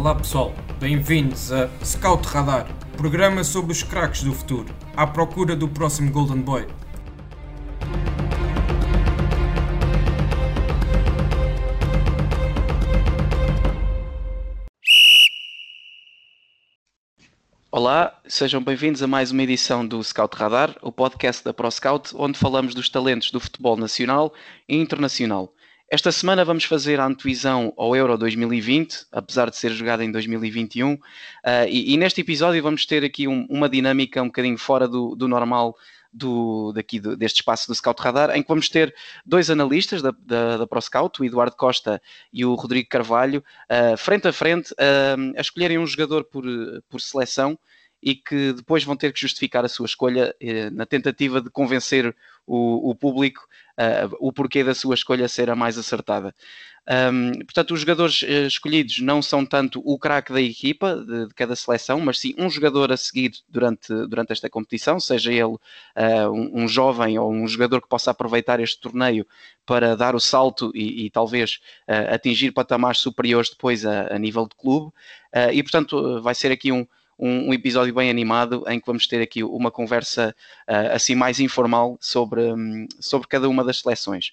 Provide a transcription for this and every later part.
Olá pessoal, bem-vindos a Scout Radar, programa sobre os craques do futuro, à procura do próximo Golden Boy. Olá, sejam bem-vindos a mais uma edição do Scout Radar, o podcast da ProScout, onde falamos dos talentos do futebol nacional e internacional. Esta semana vamos fazer a antevisão ao Euro 2020, apesar de ser jogado em 2021, uh, e, e, neste episódio vamos ter aqui um, uma dinâmica um bocadinho fora do, do normal do, daqui do, deste espaço do Scout Radar, em que vamos ter dois analistas da, da, da ProScout, o Eduardo Costa e o Rodrigo Carvalho, uh, frente a frente, uh, a escolherem um jogador por, por seleção e que depois vão ter que justificar a sua escolha uh, na tentativa de convencer o, o público o porquê da sua escolha ser a mais acertada. Um, portanto, os jogadores uh, escolhidos não são tanto o craque da equipa, de, de, cada seleção, mas sim um jogador a seguir durante, durante esta competição, seja ele uh, um, um, jovem ou um jogador que possa aproveitar este torneio para dar o salto e, e talvez uh, atingir patamares superiores depois a, a nível de clube. e, portanto, vai ser aqui um, um, um, episódio bem animado em que vamos ter aqui uma conversa uh, assim mais informal sobre, um, sobre cada uma das seleções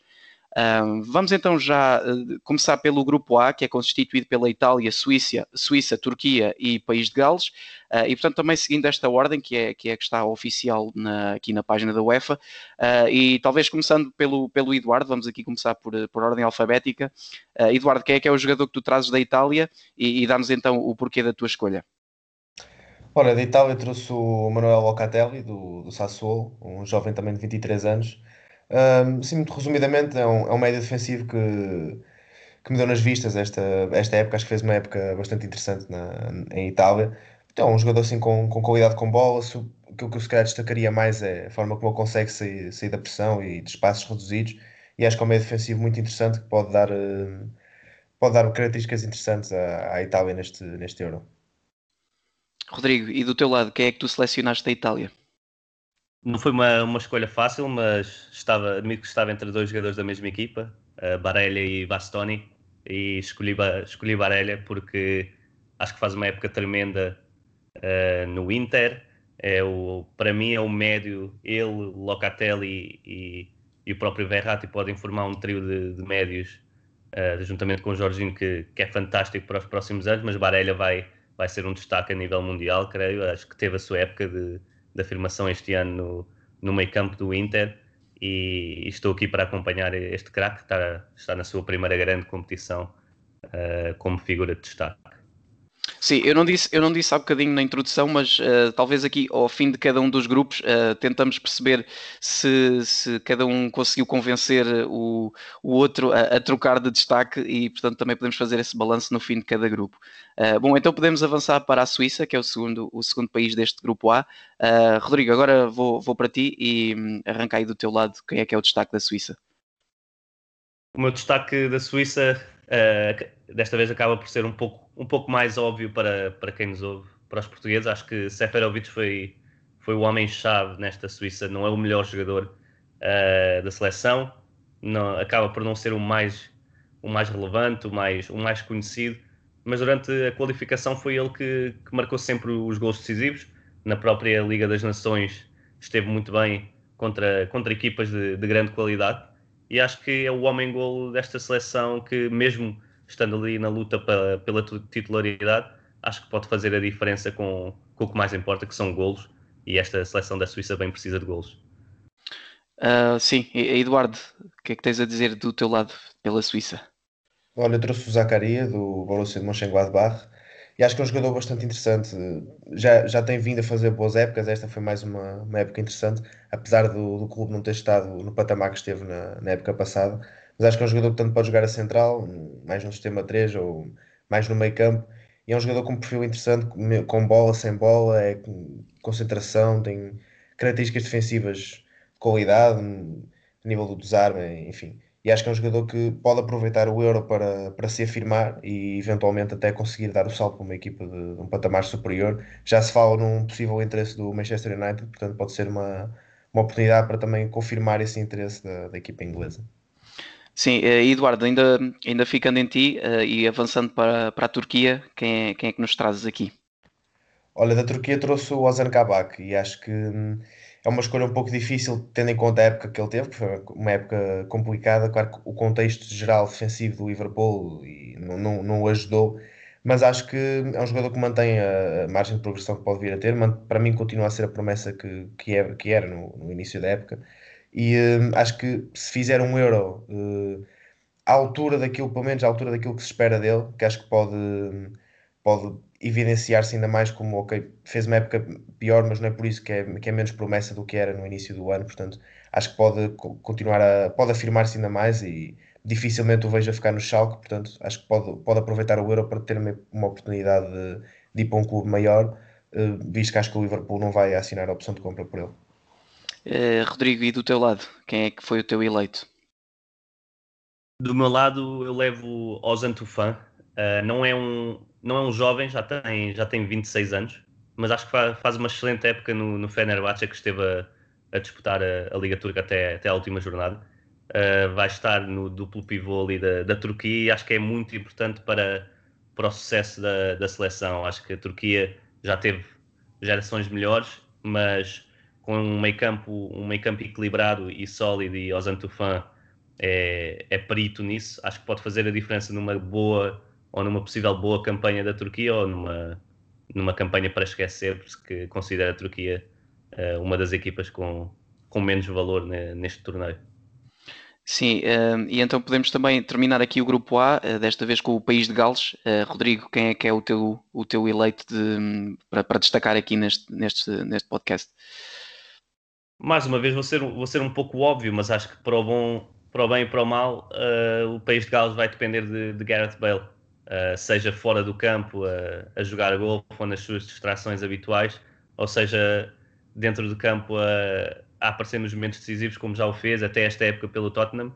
vamos então já uh, começar pelo grupo A, que é constituído pela Itália, Suíça, Suíça Turquia e País de Gales, uh, e portanto também seguindo esta ordem, que é, que é que está oficial na, aqui na página da UEFA, uh, e talvez começando pelo, pelo Eduardo, vamos aqui começar por, por ordem alfabética. Eduardo, quem é que é o jogador que tu trazes da Itália e, e dá-nos então o porquê da tua escolha? Ora, da Itália trouxe o Manuel Locatelli, do, do Sassuolo, um jovem também de 23 anos, um, sim, muito resumidamente, é um, é um médio defensivo que, que me deu nas vistas esta, esta época. Acho que fez uma época bastante interessante na, em Itália. Então, um jogador assim com, com qualidade com bola. o que eu se calhar destacaria mais é a forma como ele consegue sair, sair da pressão e de espaços reduzidos. E acho que é um meio defensivo muito interessante que pode dar, pode dar características interessantes à, à Itália neste, neste Euro. Rodrigo, e do teu lado, quem é que tu selecionaste da Itália? Não foi uma, uma escolha fácil, mas estava, admito estava entre dois jogadores da mesma equipa, uh, Barella e Bastoni, e escolhi, escolhi Barella porque acho que faz uma época tremenda uh, no Inter. É o, para mim é o médio, ele, Locatelli e, e o próprio Verratti podem formar um trio de, de médios, uh, juntamente com o Jorginho, que, que é fantástico para os próximos anos, mas Barella vai, vai ser um destaque a nível mundial, creio. Acho que teve a sua época de de afirmação este ano no, no meio campo do Inter e, estou aqui para acompanhar este craque que está, está na sua primeira grande competição uh, como figura de destaque. Sim, eu não disse, eu não disse há bocadinho na introdução, mas uh, talvez aqui ao fim de cada um dos grupos uh, tentamos perceber se, se, cada um conseguiu convencer o, o outro a, a, trocar de destaque e, portanto, também podemos fazer esse balanço no fim de cada grupo. Uh, bom, então podemos avançar para a Suíça, que é o segundo, o segundo país deste grupo A. Rodrigo, agora vou, vou para ti e um, arranca aí do teu lado quem é que é o destaque da Suíça. O meu destaque da Suíça desta vez acaba por ser um pouco, um pouco mais óbvio para, para quem nos ouve, para os portugueses. Acho que Seferovic foi, foi o homem-chave nesta Suíça, não é o melhor jogador uh, da seleção, não, acaba por não ser o mais, o mais relevante, o mais, o mais conhecido, mas durante a qualificação foi ele que, que marcou sempre os gols decisivos. Na própria Liga das Nações esteve muito bem contra, contra equipas de, de grande qualidade e acho que é o homem-golo desta seleção que, mesmo estando ali na luta pela, pela titularidade, acho que pode fazer a diferença com, com o que mais importa, que são golos, e esta seleção da Suíça bem precisa de golos. Uh, sim, Eduardo, o que é que tens a dizer do teu lado pela Suíça? Olha, eu trouxe o Zacaria do Borussia de Mönchengladbach e acho que é um jogador bastante interessante. Já, já tem vindo a fazer boas épocas, esta foi mais uma, uma época interessante, apesar do, do clube não ter estado no patamar que esteve na, na época passada. Mas acho que é um jogador que tanto pode jogar a central, mais no sistema 3 ou mais no meio campo. E é um jogador com um perfil interessante, com bola, sem bola, é concentração, tem características defensivas de qualidade, a nível do desarme, enfim e acho que é um jogador que pode aproveitar o Euro para, para se afirmar e eventualmente até conseguir dar o salto para uma equipa de, de, um patamar superior. Já se fala num possível interesse do Manchester United, portanto pode ser uma, uma oportunidade para também confirmar esse interesse da, da equipa inglesa. Sim, Eduardo, ainda, ainda ficando em ti e avançando para, para a Turquia, quem é, quem é que nos trazes aqui? Olha, da Turquia trouxe o Ozan Kabak e acho que hum, é uma escolha um pouco difícil, tendo em conta a época que ele teve, que foi uma época complicada. Claro que o contexto geral defensivo do Liverpool não, não, não o ajudou, mas acho que é um jogador que mantém a margem de progressão que pode vir a ter. Para mim, continua a ser a promessa que, que, é, que era no, no início da época. E hum, acho que se fizer um euro uh, à altura daquilo, pelo menos à altura daquilo que se espera dele, que acho que pode, pode evidenciar-se ainda mais como, ok, fez uma época pior, mas não é por isso que é, que é menos promessa do que era no início do ano, portanto, acho que pode continuar a, pode afirmar-se ainda mais e dificilmente o vejo a ficar no Schalke, portanto, acho que pode, pode aproveitar o Euro para ter uma, uma oportunidade de, de, ir para um clube maior, uh, visto que acho que o Liverpool não vai assinar a opção de compra por ele. Uh, Rodrigo, e do teu lado, quem é que foi o teu eleito? Do meu lado, eu levo Ozan Tufan. Uh, não é um, não é um jovem, já tem, já tem 26 anos, mas acho que faz uma excelente época no, no Fenerbahçe, que esteve a, a disputar a, a, Liga Turca até, até a última jornada. Uh, vai estar no duplo pivô ali da, da Turquia e acho que é muito importante para, para o sucesso da, da seleção. Acho que a Turquia já teve gerações melhores, mas com um meio campo, um meio campo equilibrado e sólido e Ozan Tufan é, é perito nisso, acho que pode fazer a diferença numa boa ou numa possível boa campanha da Turquia ou numa, numa campanha para esquecer, porque considera a Turquia uh, uma das equipas com, com menos valor neste torneio. Sim, uh, e então podemos também terminar aqui o grupo A, uh, desta vez com o país de Gales. Rodrigo, quem é que é o teu, o teu eleito de, para, para destacar aqui neste, neste, neste podcast? Mais uma vez, vou ser, vou ser um pouco óbvio, mas acho que para o bom, para o bem e para o mal, o país de Gales vai depender de, de Gareth Bale uh, seja fora do campo a, a jogar golfe ou nas suas distrações habituais, ou seja dentro do campo a, a, aparecer nos momentos decisivos, como já o fez até esta época pelo Tottenham.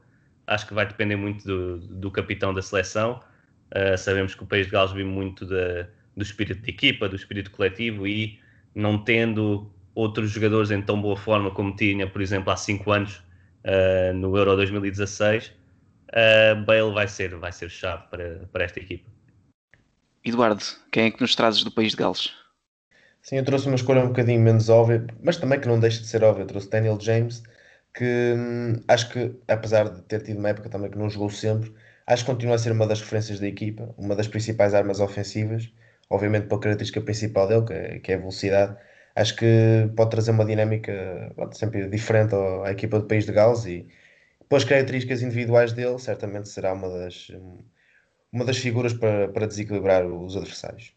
Acho que vai depender muito do, do capitão da seleção. Uh, sabemos que o País de Gales vive muito de, do espírito de equipa, do espírito coletivo e não tendo outros jogadores em tão boa forma como tinha, por exemplo, há 5 anos uh, no Euro 2016, uh, Bale vai ser, vai ser chave para, para esta equipa. Eduardo, quem é que nos trazes do país de Gales? Sim, eu trouxe uma escolha um bocadinho menos óbvia, mas também que não deixa de ser óbvia. Eu trouxe Daniel James, que hum, acho que, apesar de ter tido uma época também que não jogou sempre, acho que continua a ser uma das referências da equipa, uma das principais armas ofensivas, obviamente pela característica principal dele, que é, que é a velocidade. Acho que pode trazer uma dinâmica sempre diferente à equipa do país de Gales e pelas características individuais dele, certamente será uma das, uma das figuras para, para desequilibrar os adversários.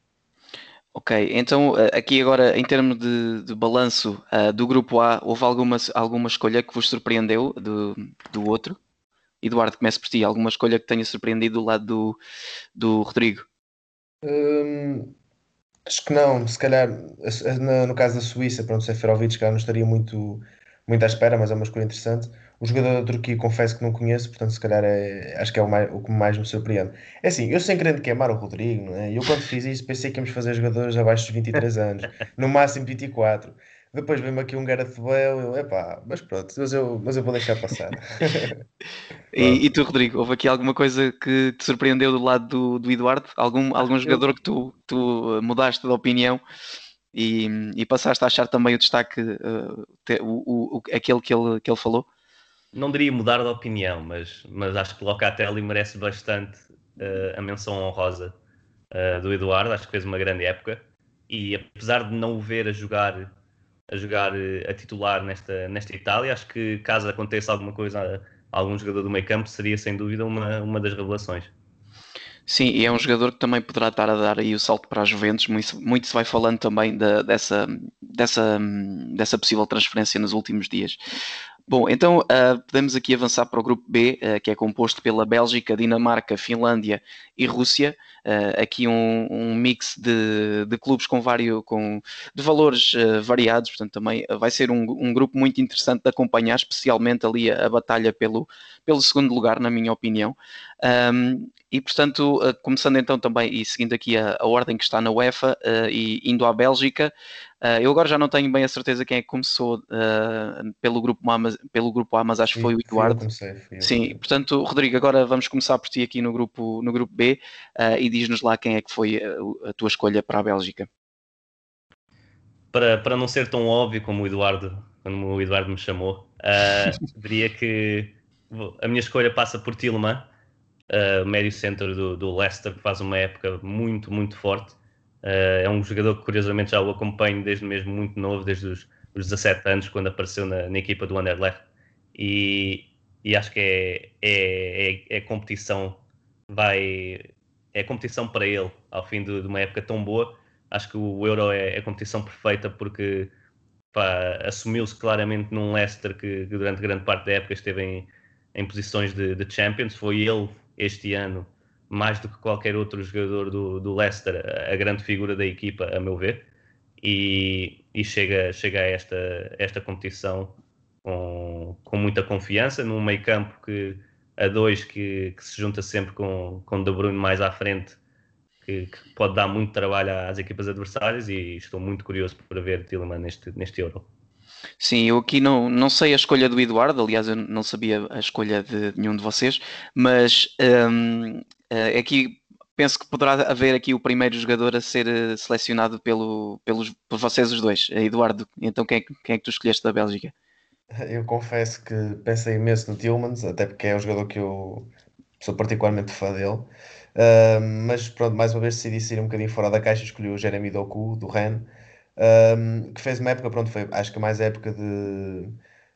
Ok, então eh, aqui agora em termos de, de balanço uh, do grupo A, houve alguma, alguma escolha que vos surpreendeu do, do outro? Eduardo, comece por ti, alguma escolha que tenha surpreendido do lado do, do Rodrigo? Hum, acho que não, se calhar no caso da Suíça, pronto, Seferovic não estaria muito, muito à espera, mas é uma escolha interessante. O jogador da Turquia confesso que não conheço, portanto, se calhar é, acho que é o, mais, o que mais me surpreende. É assim, eu sem querer queimar o Rodrigo, não é? Eu quando fiz isso pensei que íamos fazer jogadores abaixo dos 23 anos, no máximo 24. Depois vem-me aqui um Gareth Bale, eu, epá, mas pronto, mas eu, mas eu vou deixar passar. e, e, tu, Rodrigo, houve aqui alguma coisa que te surpreendeu do lado do, do Eduardo? Algum, algum jogador que tu, tu mudaste de opinião? E, e, passaste a achar também o destaque, uh, te, o, o, aquele que ele, que ele falou? não diria mudar de opinião, mas, mas acho que Locatelli merece bastante uh, a menção honrosa uh, do Eduardo. Acho que fez uma grande época e apesar de não o ver a jogar a jogar eh, a titular nesta, nesta Itália, acho que caso aconteça alguma coisa a algum jogador do meio campo, seria sem dúvida uma, uma das revelações. Sim, e é um jogador que também poderá estar a dar aí o salto para a Juventus. Muito, muito se vai falando também de, dessa, dessa, dessa possível transferência nos últimos dias. Bom, então uh, podemos aqui avançar para o grupo B, uh, que é composto pela Bélgica, Dinamarca, Finlândia e Rússia. Uh, aqui um, um, mix de, de clubes com vários com, de valores variados, portanto também vai ser um, um, grupo muito interessante de acompanhar, especialmente ali a, a, batalha pelo, pelo segundo lugar, na minha opinião. Um, e portanto, começando então também e seguindo aqui a, a ordem que está na UEFA e indo à Bélgica, Uh, eu agora já não tenho bem a certeza quem é que começou uh, pelo, grupo A, mas, pelo grupo A, mas acho que foi o Eduardo. Comecei. Sim, portanto, Rodrigo, agora vamos começar por ti aqui no grupo, no grupo B uh, e diz-nos lá quem é que foi a, a, tua escolha para a Bélgica. Para, para não ser tão óbvio como o Eduardo, quando o Eduardo me chamou, diria que a minha escolha passa por Tillman, médio centro do, do Leicester, que faz uma época muito, muito forte é um jogador que curiosamente já o acompanho desde mesmo muito novo, desde os, os 17 anos, quando apareceu na, na equipa do Anderlecht. E, e acho que é, é, é, é, competição, vai, é competição para ele ao fim de, de, uma época tão boa. Acho que o Euro é, é a competição perfeita porque assumiu-se claramente num Leicester que, que, durante grande parte da época esteve em, em posições de, de Champions. Foi ele este ano mais do que qualquer outro jogador do, do Leicester, a grande figura da equipa, a meu ver, e, e chega, chega a esta, esta competição com, com muita confiança, num meio campo que a dois que, que se junta sempre com, com De Bruyne mais à frente, que, que, pode dar muito trabalho às equipas adversárias e estou muito curioso para ver Tillman neste, neste Euro. Sim, eu aqui não, não sei a escolha do Eduardo, aliás, eu não sabia a escolha de nenhum de vocês, mas um, eh, aqui penso que poderá haver aqui o primeiro jogador a ser eh, selecionado pelo, pelos, por vocês os dois. Eh, Eduardo, então quem é, quem é que tu escolheste da Bélgica? Eu confesso que pensei imenso no Tillmans, até porque é um jogador que eu sou particularmente fã dele. Uh, mas pronto, mais uma vez decidi sair um bocadinho fora da caixa escolhi o Jeremy Doku, do Rennes um, que fez uma época, pronto, foi acho que mais época de.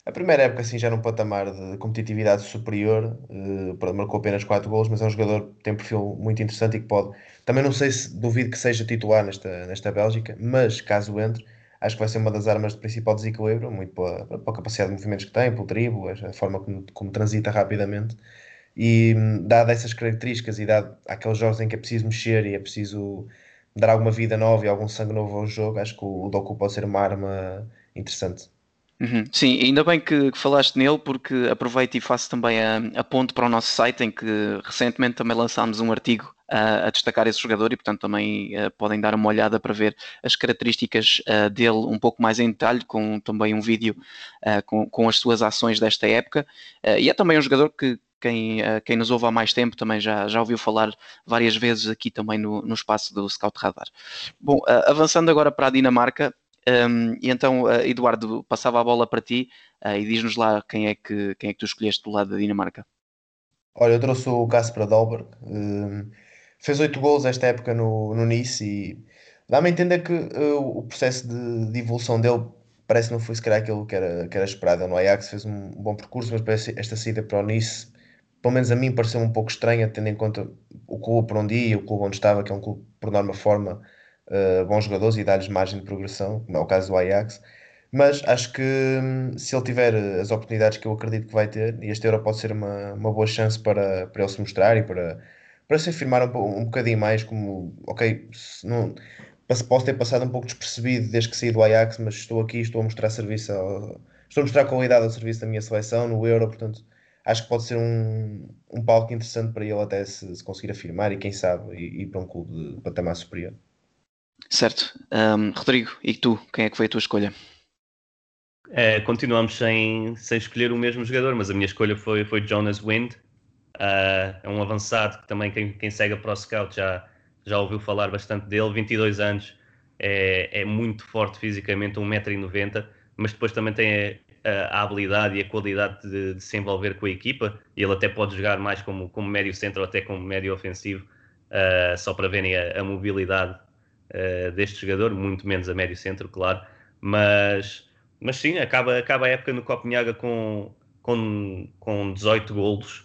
A primeira época, assim, já num patamar de competitividade superior, uh, marcou apenas 4 gols, mas é um jogador que tem um perfil muito interessante e que pode. Também não sei se duvido que seja titular nesta, nesta Bélgica, mas caso entre, acho que vai ser uma das armas de principal desequilíbrio, muito pela, pela capacidade de movimentos que tem, pelo drible, a forma como, como transita rapidamente. E dado essas características e dado aqueles jogos em que é preciso mexer e é preciso dar alguma vida nova e algum sangue novo ao jogo, acho que o Doku pode ser uma arma interessante. Uhum. Sim, ainda bem que, que, falaste nele, porque aproveito e faço também a, a ponte para o nosso site, em que recentemente também lançámos um artigo a, a destacar esse jogador e, portanto, também uh, podem dar uma olhada para ver as características uh, dele um pouco mais em detalhe, com também um vídeo uh, com, com, as suas ações desta época. e é também um jogador que, quem, quem nos ouve há mais tempo também já, já ouviu falar várias vezes aqui também no, no espaço do Scout Radar. Bom, avançando agora para a Dinamarca, um, e então, uh, Eduardo, passava a bola para ti e diz-nos lá quem é, que, quem é que tu escolheste do lado da Dinamarca. Olha, eu trouxe o Casper Dolberg, ehm, fez oito gols esta época no, no Nice e dá-me a entender que o processo de, de evolução dele parece que não foi se calhar aquilo que era, que era esperado. No Ajax fez um bom percurso, mas parece esta saída para o Nice pelo menos a mim pareceu um pouco estranha, tendo em conta o clube por onde ia, o clube onde estava, que é um clube por norma forma uh, bons jogadores e dá-lhes margem de progressão, como é o caso do Ajax. Mas acho que hum, se ele tiver as oportunidades que eu acredito que vai ter, e este Euro pode ser uma, uma boa chance para, para ele se mostrar e para, para se afirmar um, um bocadinho mais como, ok, não, posso ter passado um pouco despercebido desde que saí do Ajax, mas estou aqui, estou a mostrar serviço, ao, estou a mostrar qualidade ao serviço da minha seleção no Euro, portanto acho que pode ser um, um palco interessante para ele até se, se conseguir afirmar e quem sabe ir para um clube de patamar superior. Certo. Um, Rodrigo, e tu? Quem é que foi a tua escolha? É, continuamos sem, sem escolher o mesmo jogador, mas a minha escolha foi, foi Jonas Wind. Uh, é um avançado que também quem, quem segue a Pro Scout já, já ouviu falar bastante dele. 22 anos, é, é muito forte fisicamente, 1,90m, mas depois também tem a habilidade e a qualidade de, de, se envolver com a equipa. E ele até pode jogar mais como, como médio centro ou até como médio ofensivo, uh, só para verem a, a mobilidade uh, deste jogador, muito menos a médio centro, claro. Mas, mas sim, acaba, acaba a época no Copenhaga com, com, com 18 golos.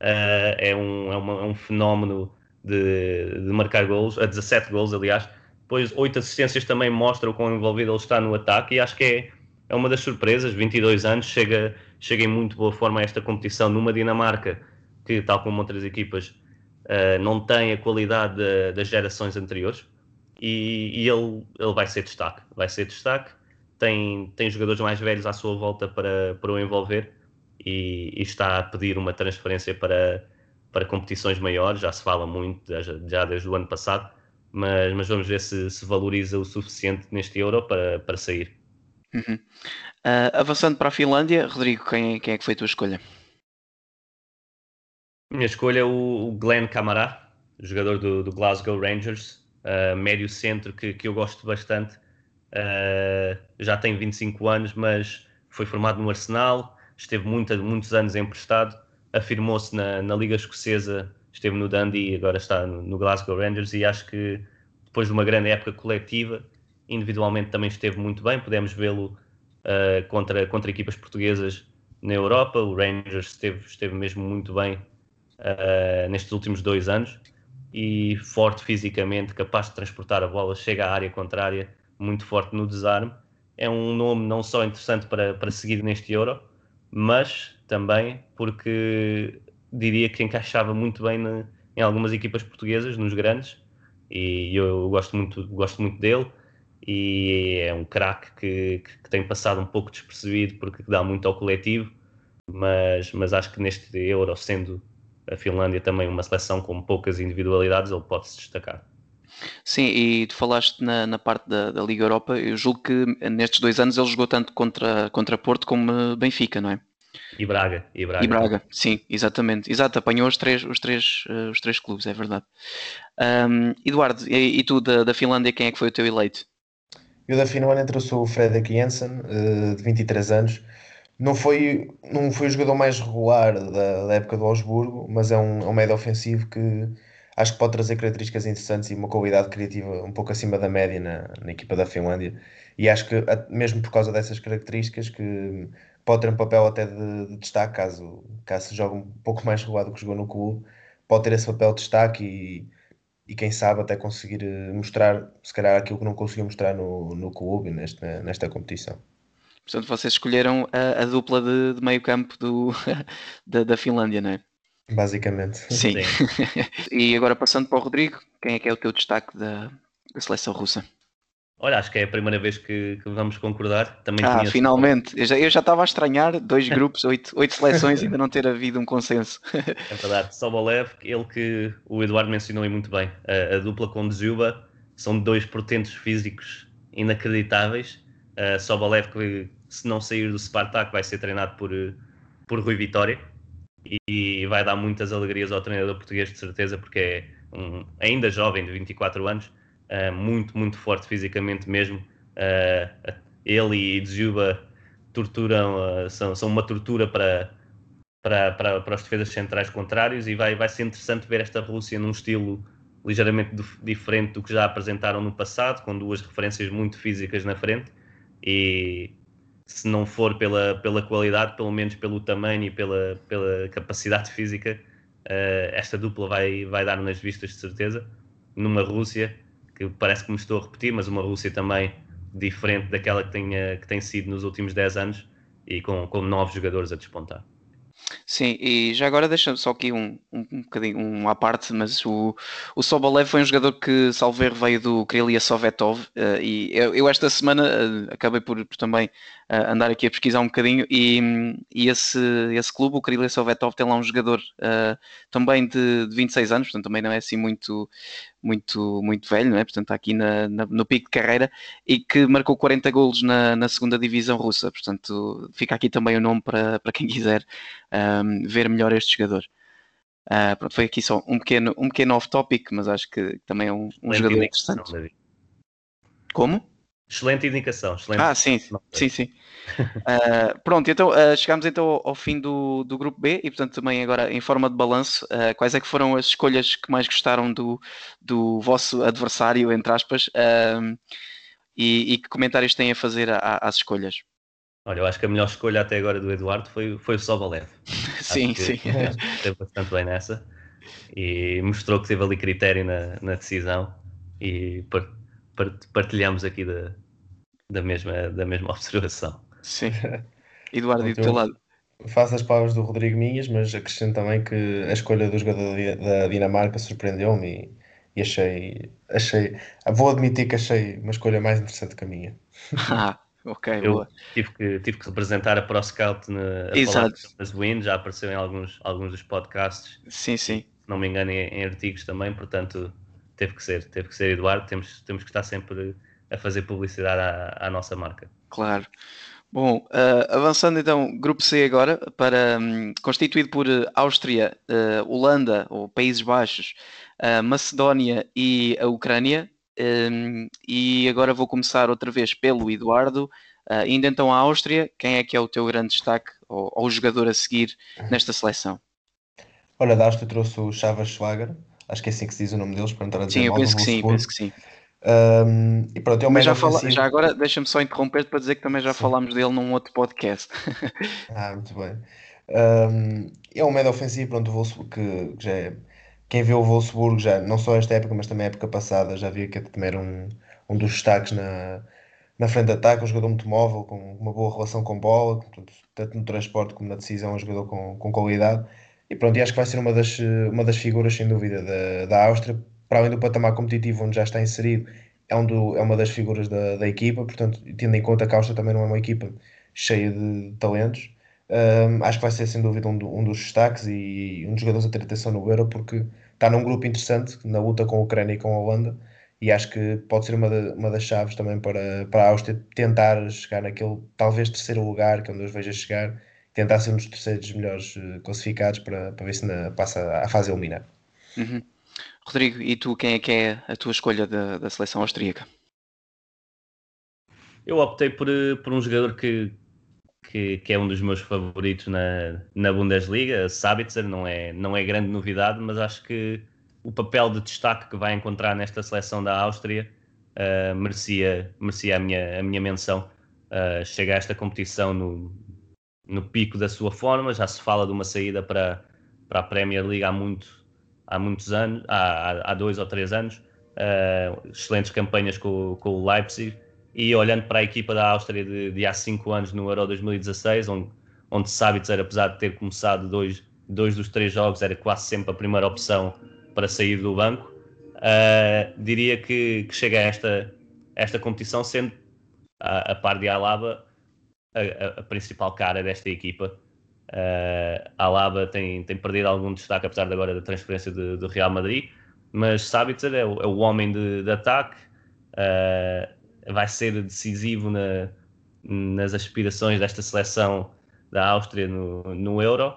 Uh, é, um, é, uma, é um fenómeno de, de marcar golos, a 17 golos, aliás. Depois, 8 assistências também mostram o quão envolvido ele está no ataque e acho que é é uma das surpresas, 22 anos, chega, chega em muito boa forma a esta competição numa Dinamarca que, tal como outras equipas, uh, não tem a qualidade de, das gerações anteriores e, e, ele, ele vai ser destaque, vai ser destaque, tem, tem jogadores mais velhos à sua volta para, para o envolver e, e está a pedir uma transferência para, para competições maiores, já se fala muito, já, já desde o ano passado, mas, mas vamos ver se se valoriza o suficiente neste Euro para, para sair. Uhum. Uh, avançando para a Finlândia, Rodrigo, quem, quem é que foi a tua escolha? Minha escolha é o, Glenn Camará, jogador do, do Glasgow Rangers, uh, médio centro que, que eu gosto bastante. Uh, já tem 25 anos, mas foi formado no Arsenal, esteve muita, muitos anos emprestado, afirmou-se na, na Liga Escocesa, esteve no Dundee e agora está no, no Glasgow Rangers e acho que depois de uma grande época coletiva, individualmente também esteve muito bem, pudemos vê-lo uh, contra, contra equipas portuguesas na Europa, o Rangers esteve, esteve mesmo muito bem uh, nestes últimos dois anos e forte fisicamente, capaz de transportar a bola, chega à área contrária, muito forte no desarme. É um nome não só interessante para, para seguir neste Euro, mas também porque diria que encaixava muito bem na, em algumas equipas portuguesas, nos grandes, e eu gosto muito, gosto muito dele. E é um craque que, que, tem passado um pouco despercebido porque dá muito ao coletivo, mas, mas acho que neste Euro, sendo a Finlândia também uma seleção com poucas individualidades, ele pode se destacar. Sim, e tu falaste na, na parte da, da, Liga Europa, eu julgo que nestes dois anos ele jogou tanto contra, contra Porto como Benfica, não é? E Braga, e Braga. E Braga, sim, exatamente. Exato, apanhou os três, os três, uh, os três clubes, é verdade. Um, Eduardo, e, e tu da, da, Finlândia, quem é que foi o teu eleito? Eu da Finlândia trouxe o Fredrik Jensen, uh, de 23 anos, não foi, não foi o jogador mais regular da, da época do Augsburgo, mas é um, é um médio ofensivo que acho que pode trazer características interessantes e uma qualidade criativa um pouco acima da média na, na equipa da Finlândia. E acho que, mesmo por causa dessas características, que pode ter um papel até de, de destaque, caso, caso se jogue um pouco mais regulado do que jogou no clube, pode ter esse papel de destaque e, e quem sabe até conseguir eh, mostrar, se calhar, aquilo que não conseguiu mostrar no, no clube nesta, nesta competição. Portanto, vocês escolheram a, a dupla de, de, meio campo do, da, da, Finlândia, não é? Basicamente. Sim. Sim. e agora passando para o Rodrigo, quem é que é o teu destaque da, da seleção russa? Olha, acho que é a primeira vez que, que vamos concordar. Também ah, finalmente. Eu já, eu já estava a estranhar dois grupos, oito, oito seleções, ainda não ter havido um consenso. É verdade. Sobolev, ele que o Eduardo mencionou muito bem. A, a dupla com Dzuba são dois portentos físicos inacreditáveis Uh, Sobolev, que se não sair do Spartak, vai ser treinado por, por Rui Vitória. E vai dar muitas alegrias ao treinador português, de certeza, porque é um, ainda jovem, de 24 anos, uh, muito, muito forte fisicamente mesmo. Uh, ele e Dzuba torturam, uh, são, são uma tortura para, para, para, para os defesas centrais contrários. E vai, vai ser interessante ver esta Rússia num estilo ligeiramente diferente do que já apresentaram no passado, com duas referências muito físicas na frente e se não for pela, pela qualidade, pelo menos pelo tamanho e pela, pela capacidade física, uh, esta dupla vai, vai dar nas vistas de certeza. Numa Rússia, que parece que me estou a repetir, mas uma Rússia também diferente daquela que, tenha, que tem sido nos últimos 10 anos e com, com novos jogadores a despontar. Sim, e já agora deixa só aqui um, um, um bocadinho um à parte, mas o, o Sobolev foi um jogador que, salver veio do Krylia Sovetov uh, e eu, eu, esta semana uh, acabei por, por também uh, andar aqui a pesquisar um bocadinho e, e esse, esse clube, o Krylia Sovetov, tem lá um jogador também de, de 26 anos, portanto também não é assim muito, muito, muito velho, não é? portanto está aqui na, na, no pico de carreira e que marcou 40 golos na, na segunda divisão russa, portanto fica aqui também o nome para, para quem quiser um, ver melhor este jogador. Uh, pronto, foi aqui só um pequeno, um pequeno off-topic, mas acho que também é um, um jogador interessante. Como? Excelente indicação. Excelente. Ah, sim, sim, sim. Uh, pronto, então uh, chegamos então ao fim do, do grupo B e portanto também agora em forma de balanço, uh, quais é que foram as escolhas que mais gostaram do, do vosso adversário, entre aspas, e, e, que comentários têm a fazer às escolhas? Olha, eu acho que a melhor escolha até agora do Eduardo foi, foi o Sobolev. sim, sim. Esteve bastante bem nessa e mostrou que teve ali critério na, na decisão e partilhamos aqui da, da, mesma, da mesma observação. Sim. Eduardo, e do teu lado? Faço as palavras do Rodrigo minhas, mas acrescento também que a escolha do jogador da Dinamarca surpreendeu-me e, e, achei, achei. Vou admitir que achei uma escolha mais interessante que a minha. Ah, ok, Eu boa. Tive que, tive que representar a ProScout na Exato. Win, já apareceu em alguns, alguns dos podcasts. Sim, sim. Se não me engano, em, em artigos também, portanto teve que ser, teve que ser Eduardo, temos, temos que estar sempre a fazer publicidade à, à nossa marca. Claro. Bom, uh, avançando então, grupo C agora, para, um, constituído por Áustria, uh, Holanda, ou Países Baixos, uh, Macedónia e a Ucrânia. Um, e agora vou começar outra vez pelo Eduardo. ainda então a Áustria, quem é que é o teu grande destaque ou, ou o jogador a seguir nesta seleção? Olha, da Áustria trouxe o Chaves Schwager, acho que é assim que se diz o nome deles, para entrar a dizer Sim, eu penso que sim, penso que sim. Um, e pronto, é Mas já, fala, já agora deixa-me só interromper para dizer que também já Sim. falámos dele num outro podcast. ah, muito bem. Um, é um médio ofensivo, pronto, o que, já é, quem vê o Wolfsburgo já, não só esta época, mas também a época passada, já via que também era um, um dos destaques na, na frente de ataque, um jogador muito móvel, com uma boa relação com bola, portanto, tanto no transporte como na decisão, um jogador com, com qualidade. E pronto, e acho que vai ser uma das, uma das figuras, sem dúvida, da, da Áustria, para além do patamar competitivo onde já está inserido, é, um do, é uma das figuras da, da equipa, portanto, tendo em conta que a Áustria também não é uma equipa cheia de, talentos, um, acho que vai ser sem dúvida um, do, um, dos destaques e um dos jogadores a ter atenção no Euro, porque está num grupo interessante na luta com a Ucrânia e com a Holanda, e acho que pode ser uma, de, uma das chaves também para, para a Áustria tentar chegar naquele talvez terceiro lugar que é onde os veja chegar, tentar ser um dos terceiros melhores uh, classificados para, para ver se na, passa à fase eliminar. Uhum. Rodrigo, e tu, quem é que é a tua escolha da, da seleção austríaca? Eu optei por, por um jogador que, que, que, é um dos meus favoritos na, na Bundesliga, Sabitzer, não é, não é grande novidade, mas acho que o papel de destaque que vai encontrar nesta seleção da Áustria uh, merecia, merecia a, minha, a minha menção. Uh, chega a esta competição no, no pico da sua forma, já se fala de uma saída para, para a Premier League há muito, há muitos anos, há, há dois ou três anos, uh, excelentes campanhas com, com, o Leipzig, e olhando para a equipa da Áustria de, de há cinco anos no Euro 2016, onde, onde Sabitzer, apesar de ter começado dois, dois dos três jogos, era quase sempre a primeira opção para sair do banco, uh, diria que, que, chega a esta, esta competição sendo a, a par de Alaba a, a, principal cara desta equipa Uh, Alaba tem, tem perdido algum destaque, apesar de agora da transferência do Real Madrid, mas Sabitzer é o, é o homem de, de ataque, uh, vai ser decisivo na, nas aspirações desta seleção da Áustria no, no Euro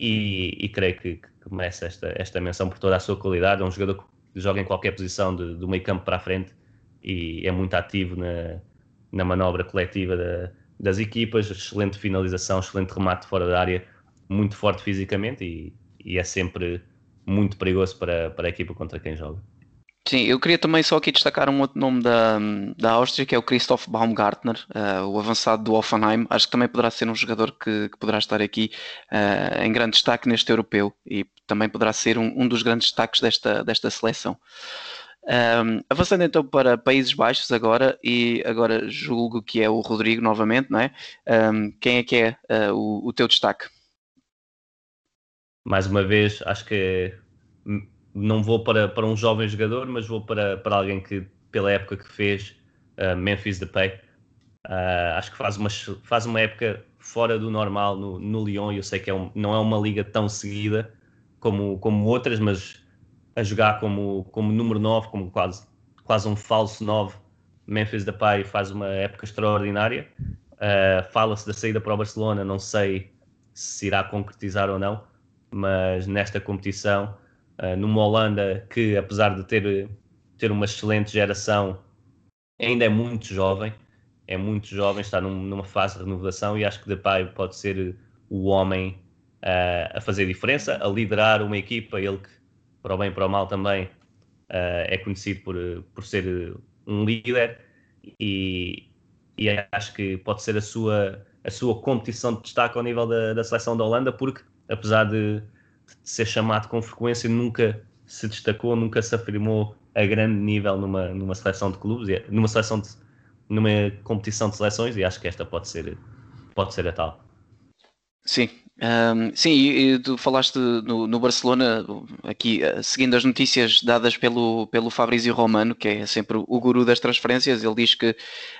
e, e creio que, que, merece esta, esta menção por toda a sua qualidade. É um jogador que joga em qualquer posição de, do meio campo para a frente e é muito ativo na, na manobra coletiva da das equipas, excelente finalização, excelente remate fora da área, muito forte fisicamente e, e é sempre muito perigoso para, para a equipa contra quem joga. Sim, eu queria também só aqui destacar um outro nome da, da Áustria, que é o Christoph Baumgartner, uh, o avançado do Offenheim. Acho que também poderá ser um jogador que, que poderá estar aqui uh, em grande destaque neste europeu e também poderá ser um, um dos grandes destaques desta, desta seleção. Um, avançando então para Países Baixos agora, e agora julgo que é o Rodrigo novamente, não é? Um, quem é que é uh, o, o, teu destaque? Mais uma vez, acho que não vou para, para um jovem jogador, mas vou para, para alguém que, pela época que fez, uh, Memphis Depay. Uh, acho que faz uma, faz uma época fora do normal no, no Lyon. Eu sei que é um, não é uma liga tão seguida como, como outras, mas a jogar como, como número 9, como quase, quase um falso 9. Memphis Depay faz uma época extraordinária. Uh, Fala-se da saída para o Barcelona, não sei se irá concretizar ou não, mas nesta competição, uh, numa Holanda que, apesar de ter, ter uma excelente geração, ainda é muito jovem, é muito jovem, está num, numa fase de renovação e acho que Depay pode ser o homem uh, a fazer diferença, a liderar uma equipa, ele que para o bem e para o mal também, uh, é conhecido por, por ser um líder e, e acho que pode ser a sua, a sua competição de destaque ao nível da, da seleção da Holanda, porque apesar de, de ser chamado com frequência, nunca se destacou, nunca se afirmou a grande nível numa, numa seleção de clubes, numa seleção de, numa competição de seleções, e acho que esta pode ser, pode ser a tal. Sim, Um, sim, e, tu falaste no, no, Barcelona, aqui eh, seguindo as notícias dadas pelo, pelo Fabrizio Romano, que é sempre o guru das transferências, ele diz que,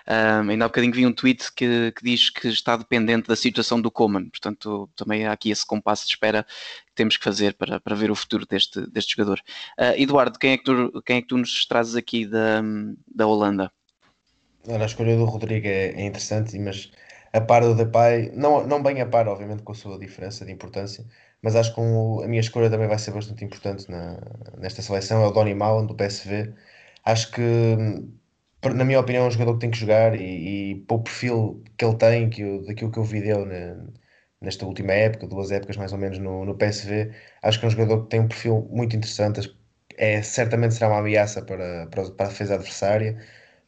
um, ainda há bocadinho vi um tweet que, que, diz que está dependente da situação do Coman, portanto também há aqui esse compasso de espera que temos que fazer para, para ver o futuro deste, deste jogador. Uh, Eduardo, quem é, que tu, quem é que tu nos trazes aqui da, da Holanda? a escolha do Rodrigo é, é interessante, mas a par do Depay, não, não bem a par, obviamente, com a sua diferença de importância, mas acho que um, a minha escolha também vai ser bastante importante na, nesta seleção, é o Donny Malen, do PSV. Acho que, na minha opinião, é um jogador que tem que jogar e, e perfil que ele tem, que eu, daquilo que eu vi dele nesta última época, duas épocas mais ou menos no, no PSV, acho que é um jogador que tem um perfil muito interessante, é, certamente será uma ameaça para, para, para a defesa adversária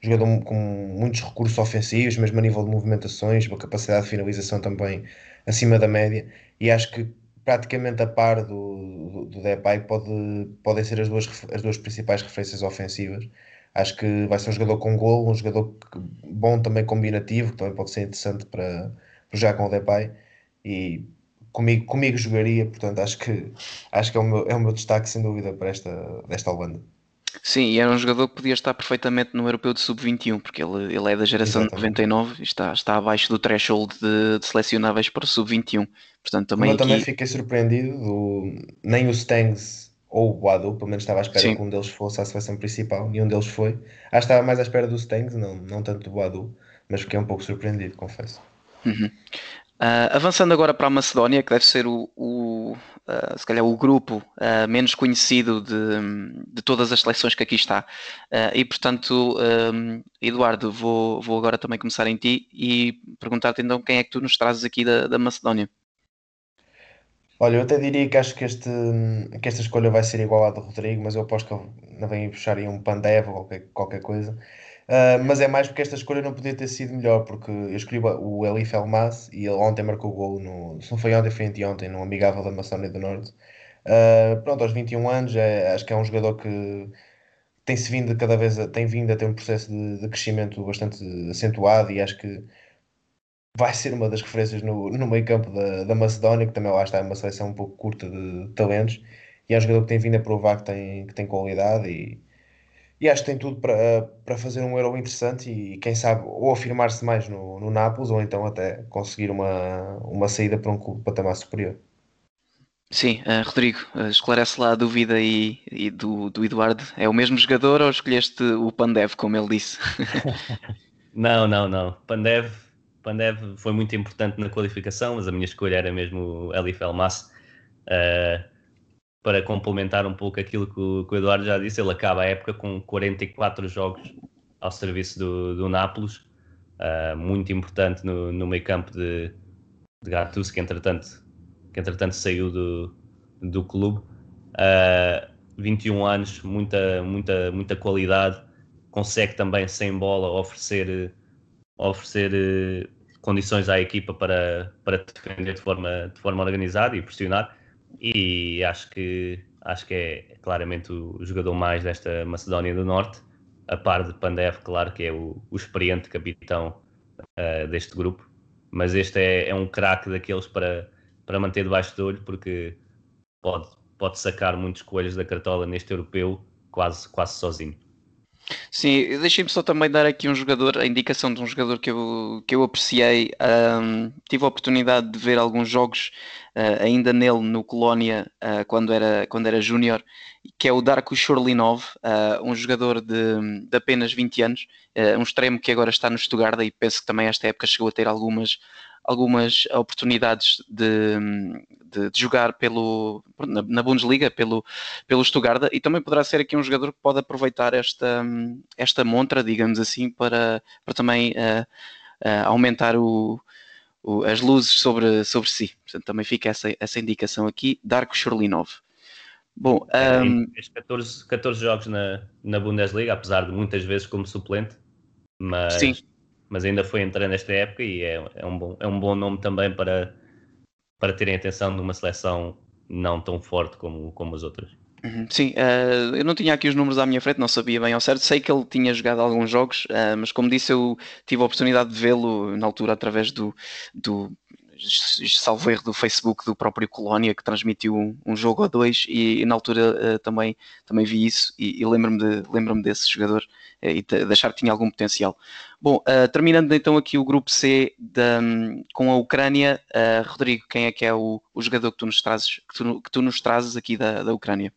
jogador com muitos recursos ofensivos, mesmo a nível de movimentações, uma capacidade de finalização também acima da média, e acho que praticamente a par do, do, do Depay pode, podem ser as duas, as duas principais referências ofensivas. Acho que vai ser um jogador com gol, um jogador bom também combinativo, que também pode ser interessante para, para jogar com o Depay, e comigo, comigo jogaria, portanto acho que, acho que é, o meu, é o meu destaque sem dúvida para esta, desta Holanda. Sim, e era um jogador que podia estar perfeitamente no europeu de sub-21, porque ele, ele é da geração de 99 e está, está abaixo do threshold de, de selecionáveis para o sub-21. Portanto, também Eu aqui... também fiquei surpreendido, do... nem o Stangs ou o Boadu, pelo menos estava à espera Sim. que um deles fosse à seleção principal, nenhum deles foi. Acho que estava mais à espera do Stangs, não, não tanto do Boadu, mas fiquei um pouco surpreendido, confesso. Uhum. Uh, avançando agora para a Macedónia, que deve ser o, o uh, se calhar o grupo uh, menos conhecido de, de, todas as seleções que aqui está. e portanto, um, Eduardo, vou, vou agora também começar em ti e perguntar-te então quem é que tu nos trazes aqui da, da Macedónia. Olha, eu até diria que acho que, este, que esta escolha vai ser igual à do Rodrigo, mas eu aposto que ele não vem puxar aí um Pandev ou qualquer, qualquer coisa. Uh, mas é mais porque esta escolha não podia ter sido melhor, porque eu escolhi o Elif Elmas e ele ontem marcou o gol, no, se não foi ontem, foi anteontem, no amigável da Macedónia do Norte. Uh, pronto, aos 21 anos, é, acho que é um jogador que tem-se vindo cada vez, a, tem vindo a ter um processo de, de, crescimento bastante acentuado e acho que vai ser uma das referências no, no meio campo da, da Macedónia, que também lá está, é uma seleção um pouco curta de, de talentos, e é um jogador que tem vindo a provar que tem, que tem qualidade e e acho que tem tudo para, para fazer um Euro interessante e quem sabe ou afirmar-se mais no, no Nápoles ou então até conseguir uma, uma saída para um clube patamar superior. Sim, uh, Rodrigo, uh, esclarece lá a dúvida e, e do, do Eduardo. É o mesmo jogador ou escolheste o Pandev, como ele disse? não, não, não. Pandev, Pandev foi muito importante na qualificação, mas a minha escolha era mesmo o Elif Elmas. Uh, para complementar um pouco aquilo que o, que o, Eduardo já disse, ele acaba a época com 44 jogos ao serviço do, do Nápoles, uh, muito importante no, no meio campo de, de Gattuso, que entretanto, que entretanto saiu do, do clube. Uh, ah, 21 anos, muita, muita, muita qualidade, consegue também sem bola oferecer, oferecer uh, condições à equipa para, para defender de forma, de forma organizada e pressionar e acho que, acho que é claramente o jogador mais desta Macedónia do Norte, a par de Pandev, claro que é o, o experiente capitão uh, deste grupo, mas este é, é um craque daqueles para, para manter debaixo do olho, porque pode, pode sacar muitos coelhos da cartola neste europeu quase, quase sozinho. Sim, deixem-me só também dar aqui um jogador, a indicação de um jogador que eu, que eu apreciei. Um, tive a oportunidade de ver alguns jogos uh, ainda nele no Colónia uh, quando era, quando era júnior, que é o Darko Shurlinov, uh, um jogador de, de, apenas 20 anos, um extremo que agora está no Stuttgart e penso que também esta época chegou a ter algumas, algumas oportunidades de, de, de jogar pelo, na, na, Bundesliga pelo, pelo Stuttgart. E também poderá ser aqui um jogador que pode aproveitar esta, esta montra, digamos assim, para, para também uh, aumentar o, o, as luzes sobre, sobre si. Portanto, também fica essa, essa indicação aqui, Darko Shurlinov. Bom, um... 14, 14 jogos na, na Bundesliga, apesar de muitas vezes como suplente, mas Sim mas ainda foi entrando nesta época e é, é, um, bom, é um bom nome também para, para terem atenção numa seleção não tão forte como, como as outras. Uhum, sim, uh, eu não tinha aqui os números à minha frente, não sabia bem ao certo. Sei que ele tinha jogado alguns jogos, uh, mas como disse, eu tive a oportunidade de vê-lo na altura através do, do salvo erro do Facebook do próprio Colónia, que transmitiu um, um jogo ou dois, e, e na altura uh, também, também vi isso e, e lembro-me de, lembro desse jogador uh, e de, achar que tinha algum potencial. Bom, uh, terminando então aqui o grupo C um, com a Ucrânia, Rodrigo, quem é que é o, o jogador que tu nos trazes, que tu, que tu nos trazes aqui da, da Ucrânia?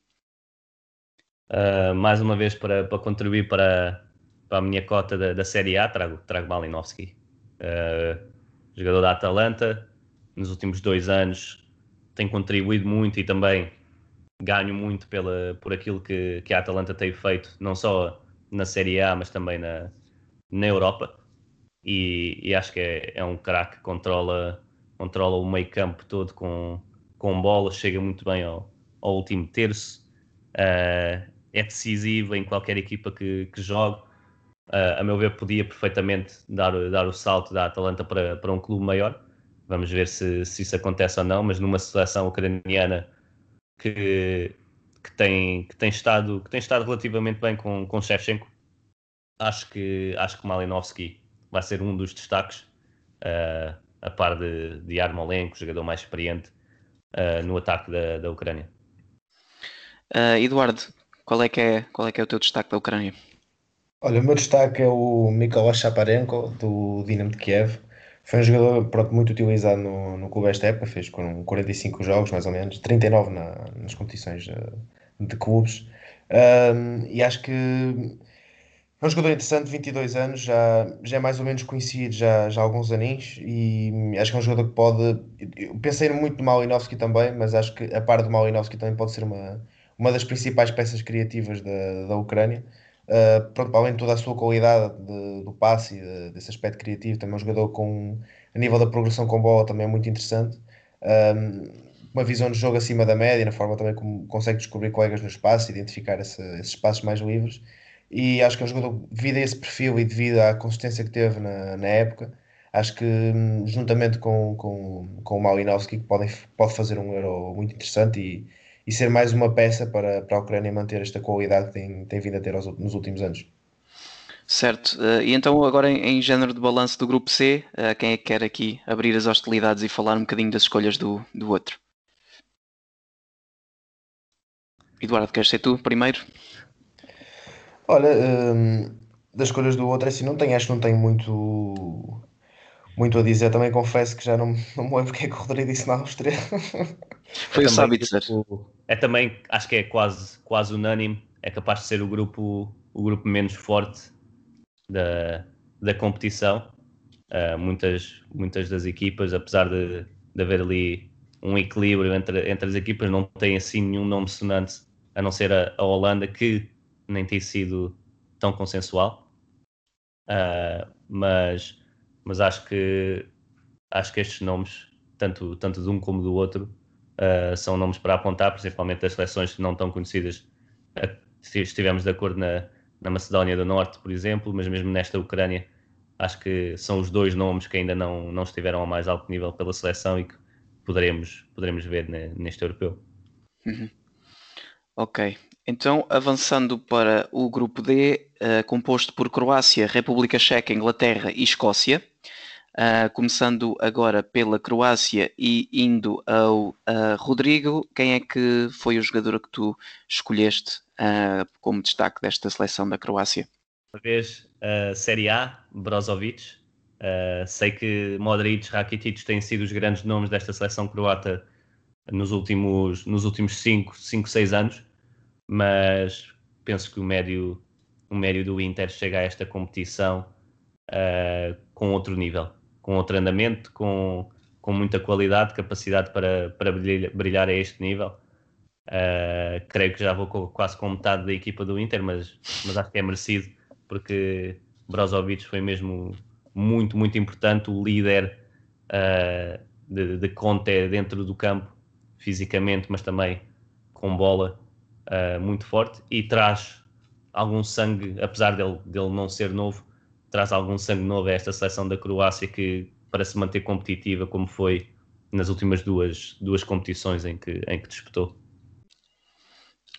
Mais uma vez para, para contribuir para, para a minha cota da, da Série A, trago, trago Malinowski. Uh, jogador da Atalanta, nos últimos dois anos tem contribuído muito e também ganho muito pela, por aquilo que, que a Atalanta tem feito, não só na Série A, mas também na, na Europa. E, e acho que é, é um craque que controla, controla o meio campo todo com, com bola, chega muito bem ao, ao último terço, uh, é decisivo em qualquer equipa que, que jogue uh, a meu ver, podia perfeitamente dar, dar o salto da Atalanta para, para um clube maior. Vamos ver se, se isso acontece ou não, mas numa seleção ucraniana que, que, tem, que, tem, estado, que tem estado relativamente bem com, com Shevchenko, acho que, acho que Malinowski vai ser um dos destaques, uh, a par de, de Armolenko, jogador mais experiente uh, no ataque da, da Ucrânia. Uh, Eduardo, qual é, que é, qual é que é o teu destaque da Ucrânia? Olha, o meu destaque é o Mykola Shaparenko, do Dinamo de Kiev. Foi um jogador pronto, muito utilizado no, no clube esta época, fez com 45 jogos, mais ou menos, 39 na, nas competições de, de clubes. Um, e acho que é um jogador interessante, 22 anos, já, já é mais ou menos conhecido já, já há alguns aninhos e acho que é um jogador que pode. Eu pensei muito no Malinowski também, mas acho que a par do Malinowski também pode ser uma, uma das principais peças criativas da, da Ucrânia. Uh, pronto, além de toda a sua qualidade de, do passe e de, desse aspecto criativo, também é um jogador com, a nível da progressão com bola também é muito interessante. Um, uma visão de jogo acima da média, na forma também como consegue descobrir colegas no espaço, identificar esse, esses espaços mais livres. E acho que é um jogador, devido a esse perfil e devido à consistência que teve na, na época, acho que hum, juntamente com, com, com o Malinowski pode, pode fazer um euro muito interessante e, e ser mais uma peça para, para a Ucrânia manter esta qualidade que tem, tem vindo a ter aos, nos últimos anos. Certo, uh, e então agora em, em, género de balanço do grupo C, uh, quem é que quer aqui abrir as hostilidades e falar um bocadinho das escolhas do, do outro? Eduardo, queres ser tu primeiro? Olha, um, das escolhas do outro, é assim, não tenho, acho que não tenho muito, muito a dizer. Também confesso que já não, não me lembro o que é que o Rodrigo disse na Áustria. Foi o Sabitzer. É também, acho que é quase, quase unânime, é capaz de ser o grupo, o grupo menos forte da, da competição. Uh, muitas, muitas das equipas, apesar de, de haver ali um equilíbrio entre, entre as equipas, não tem assim nenhum nome sonante, a não ser a, a Holanda, que nem tem sido tão consensual. Uh, mas, mas acho que acho que estes nomes, tanto, tanto de um como do outro, uh, são nomes para apontar, principalmente das seleções não tão conhecidas. Uh, estivemos de acordo na, na Macedónia do Norte, por exemplo, mas mesmo nesta Ucrânia, acho que são os dois nomes que ainda não, não estiveram ao mais alto nível pela seleção e que poderemos, poderemos ver neste europeu. Uhum. Ok, então avançando para o grupo D, uh, composto por Croácia, República Checa, Inglaterra e Escócia. Uh, começando agora pela Croácia e indo ao uh, Rodrigo, quem é que foi o jogador que tu escolheste uh, como destaque desta seleção da Croácia? Uma vez Série A, Brozovic. sei que Modric, Rakitic têm sido os grandes nomes desta seleção croata nos últimos, nos últimos 5, 6 anos, mas penso que o médio, o médio do Inter chega a esta competição com outro nível com outro andamento, com, com muita qualidade, capacidade para, para brilhar, brilhar a este nível. Uh, creio que já vou com, quase com metade da equipa do Inter, mas, mas acho que é merecido, porque Brozovic foi mesmo muito, muito importante, o líder uh, de, de Conte dentro do campo, fisicamente, mas também com bola uh, muito forte e traz algum sangue, apesar dele, dele não ser novo, traz algum sangue novo a esta seleção da Croácia que para se manter competitiva como foi nas últimas duas, duas competições em que, em que disputou.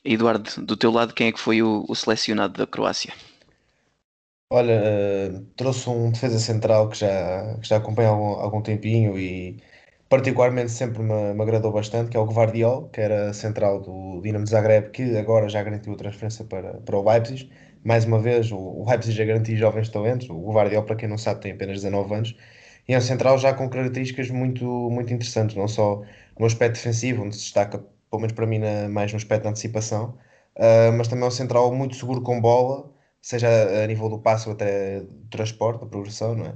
Eduardo, do teu lado, quem é que foi o, o selecionado da Croácia? Olha, uh, trouxe um defesa central que já, que já acompanha há algum, algum tempinho e particularmente sempre me, me, agradou bastante, que é o Gvardiol, que era central do Dinamo Zagreb, que agora já garantiu a transferência para, para o Leipzig. Mais uma vez, o, o Leipzig já garantiu jovens talentos. O Gvardiol, para quem não sabe, tem apenas 19 anos. E é um central já com características muito, muito interessantes, não só no aspecto defensivo, onde se destaca, pelo menos para mim, na, mais no aspecto da antecipação, uh, mas também é um central muito seguro com bola, seja a nível do passo ou até do transporte, da progressão, não é?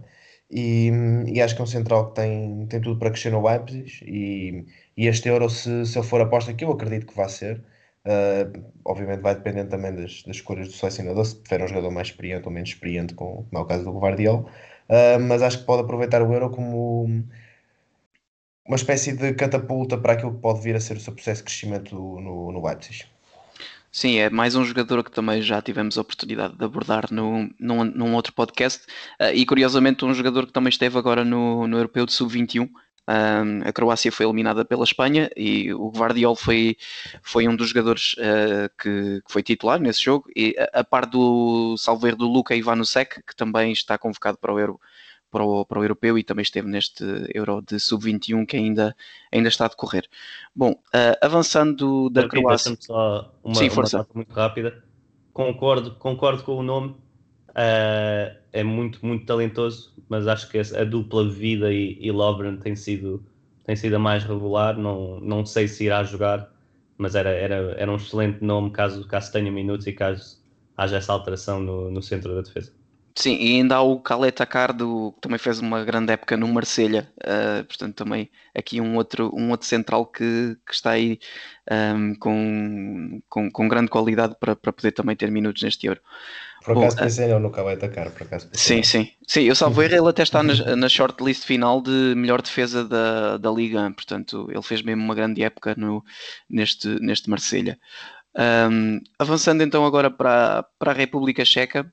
E, e, acho que é um central que tem, tem tudo para crescer no Leipzig e, e este Euro, se, se ele for aposta, que eu acredito que vai ser, uh, obviamente vai dependendo também das, das escolhas do selecionador, se tiver um jogador mais experiente ou menos experiente, como, como é o caso do Guardiola, uh, mas acho que pode aproveitar o Euro como uma espécie de catapulta para aquilo que pode vir a ser o seu processo de crescimento no, no Leipzig. Sim, é mais um jogador que também já tivemos a oportunidade de abordar no, num, num outro podcast uh, e curiosamente um jogador que também esteve agora no, no Europeu de Sub-21. Um, a Croácia foi eliminada pela Espanha e o Guardiol foi, foi um dos jogadores uh, que, que, foi titular nesse jogo e a, a par do salveiro do Luka Ivanusek, que também está convocado para o Euro para o, para o europeu e também esteve neste Euro de Sub-21 que ainda, ainda está a decorrer. Bom, uh, avançando da Aqui, Croácia. Só uma, Sim, força. uma muito rápida. Concordo, concordo com o nome. Uh, é muito, muito talentoso, mas acho que a dupla Vida e, e Lovren tem sido, tem sido a mais regular. Não, não sei se irá jogar, mas era, era, era um excelente nome caso, caso tenha minutos e caso haja essa alteração no, no centro da defesa. Sim, e ainda há o Caleta Cardo, que também fez uma grande época no Marselha, uh, portanto também aqui um outro, um outro central que, que está aí um, com, com, com, grande qualidade para, para poder também ter minutos neste Euro. Por acaso Bom, pensei uh, no Caleta Cardo, por acaso Sim, sim, sim, eu salvo erro, ele até está na, na shortlist final de melhor defesa da, da Liga, portanto ele fez mesmo uma grande época no, neste, neste Marselha. Um, avançando então agora para, para a República Checa,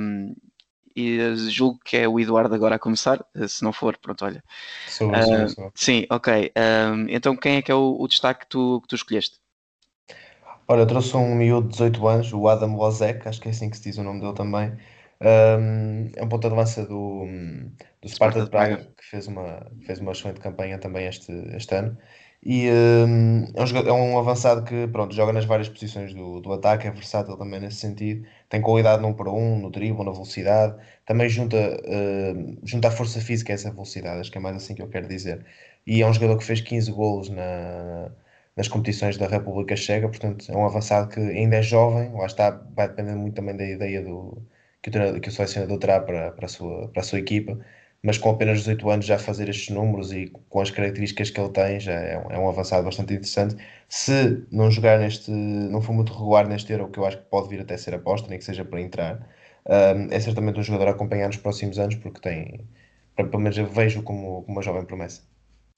um, e julgo que é o Eduardo agora a começar, se não for, pronto, olha. Sou, uh, sou, sou. Sim, ok. Um, então quem é que é o, o destaque que tu, que tu escolheste? Olha, eu trouxe um miúdo de 18 anos, o Adam Lozek, acho que é assim que se diz o nome dele também. Um, é um ponto de avança do, do Sparta de Praga, que fez uma, fez uma excelente campanha também este, este ano. E um, é, um jogador, é um avançado que pronto, joga nas várias posições do, do ataque, é versátil também nesse sentido, tem qualidade num para um, no drible, na velocidade, também junta, uh, junta a força física a essa velocidade, acho que é mais assim que eu quero dizer. E é um jogador que fez 15 golos na, nas competições da República Checa, portanto é um avançado que ainda é jovem, lá está, vai depender muito também da ideia do, que, o, que o selecionador terá para, para, a sua, para a sua equipa mas com apenas 18 anos já fazer estes números e com as características que ele tem, já é um, é um avançado bastante interessante. Se não jogar neste, não for muito regular neste Euro, que eu acho que pode vir até ser aposta, nem que seja para entrar, um, é certamente um jogador a acompanhar nos próximos anos, porque tem, pelo menos eu vejo como, como uma jovem promessa.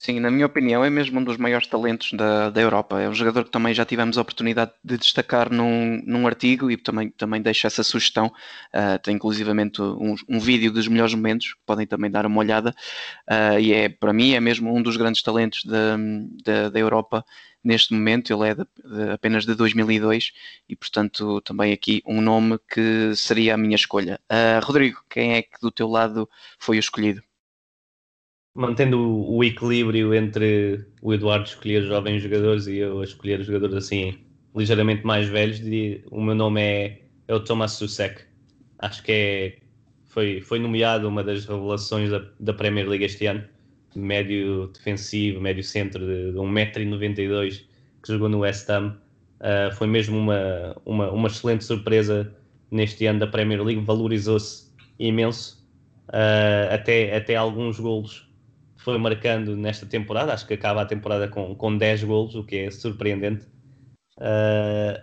Sim, na minha opinião, é mesmo um dos maiores talentos da, da Europa. É um jogador que também já tivemos a oportunidade de destacar num, num artigo e também, também deixo essa sugestão. Uh, tem inclusivamente um, um, vídeo dos melhores momentos, que podem também dar uma olhada. Uh, e é, para mim, é mesmo um dos grandes talentos da, da, da Europa neste momento. Ele é de, de, apenas de 2002 e, portanto, também aqui um nome que seria a minha escolha. Uh, Rodrigo, quem é que do teu lado foi o escolhido? Mantendo o, equilíbrio entre o Eduardo escolher jovens jogadores e eu escolher jogadores assim ligeiramente mais velhos, o meu nome é, é o Thomas Susek. Acho que é, foi, foi nomeado uma das revelações da, da Premier League este ano. Médio defensivo, médio centro de, de 1,92m que jogou no West Ham. Uh, foi mesmo uma, uma, uma excelente surpresa neste ano da Premier League, valorizou-se imenso. Uh, até, até alguns golos foi marcando nesta temporada. Acho que acaba a temporada com, com 10 golos, o que é surpreendente. Uh,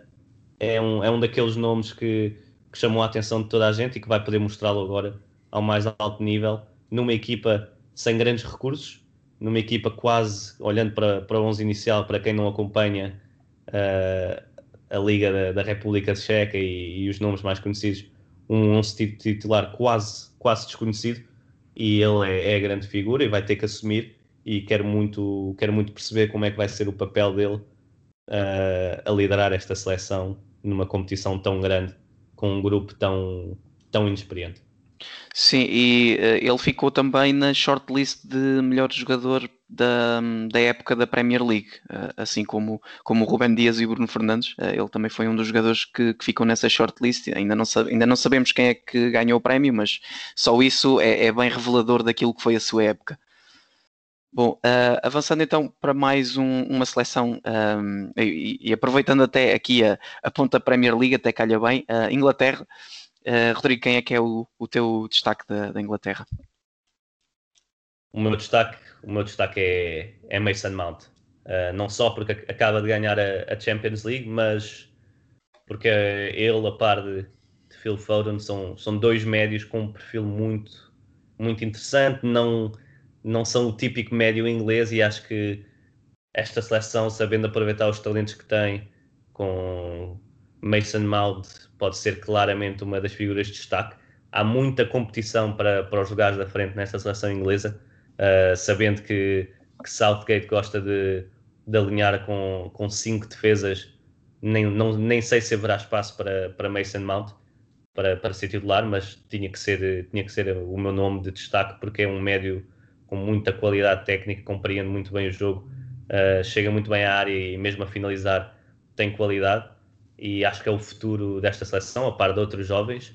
é, um, é um daqueles nomes que, que chamou a atenção de toda a gente e que vai poder mostrá-lo agora ao mais alto nível, numa equipa sem grandes recursos, numa equipa quase, olhando para, para o 11 inicial, para quem não acompanha uh, a Liga da, da República Checa e, e, os nomes mais conhecidos, um 11 titular quase, quase desconhecido, e ele é, é, a grande figura e vai ter que assumir e quero muito, quero muito perceber como é que vai ser o papel dele uh, a liderar esta seleção numa competição tão grande com um grupo tão, tão inexperiente. Sim, e uh, ele ficou também na shortlist de melhor jogador da, da época da Premier League, uh, assim como, como o Ruben Dias e o Bruno Fernandes. Uh, ele também foi um dos jogadores que, que ficam nessa shortlist. Ainda não, ainda não sabemos quem é que ganhou o prémio, mas só isso é, é bem revelador daquilo que foi a sua época. Bom, uh, avançando então para mais um, uma seleção um, e, e, aproveitando até aqui a, a ponta Premier League, até calha bem, uh, Inglaterra. Uh, Rodrigo, quem é que é o, o teu destaque da, da, Inglaterra? O meu destaque, o meu destaque é, é Mason Mount. não só porque acaba de ganhar a, a, Champions League, mas porque ele, a par de, de Phil Foden, são, são dois médios com um perfil muito, muito interessante. Não não são o típico médio inglês e acho que esta seleção, sabendo aproveitar os talentos que tem, com Mason Mount, pode ser claramente uma das figuras de destaque. Há muita competição para, para os lugares da frente nesta seleção inglesa, uh, sabendo que, que, Southgate gosta de, de alinhar com, com cinco defesas. Nem, não, nem sei se haverá espaço para, para Mason Mount para, para ser titular, mas tinha que ser, tinha que ser o meu nome de destaque porque é um médio com muita qualidade técnica, compreende muito bem o jogo, uh, chega muito bem à área e mesmo a finalizar tem qualidade e acho que é o futuro desta seleção, a par de outros jovens,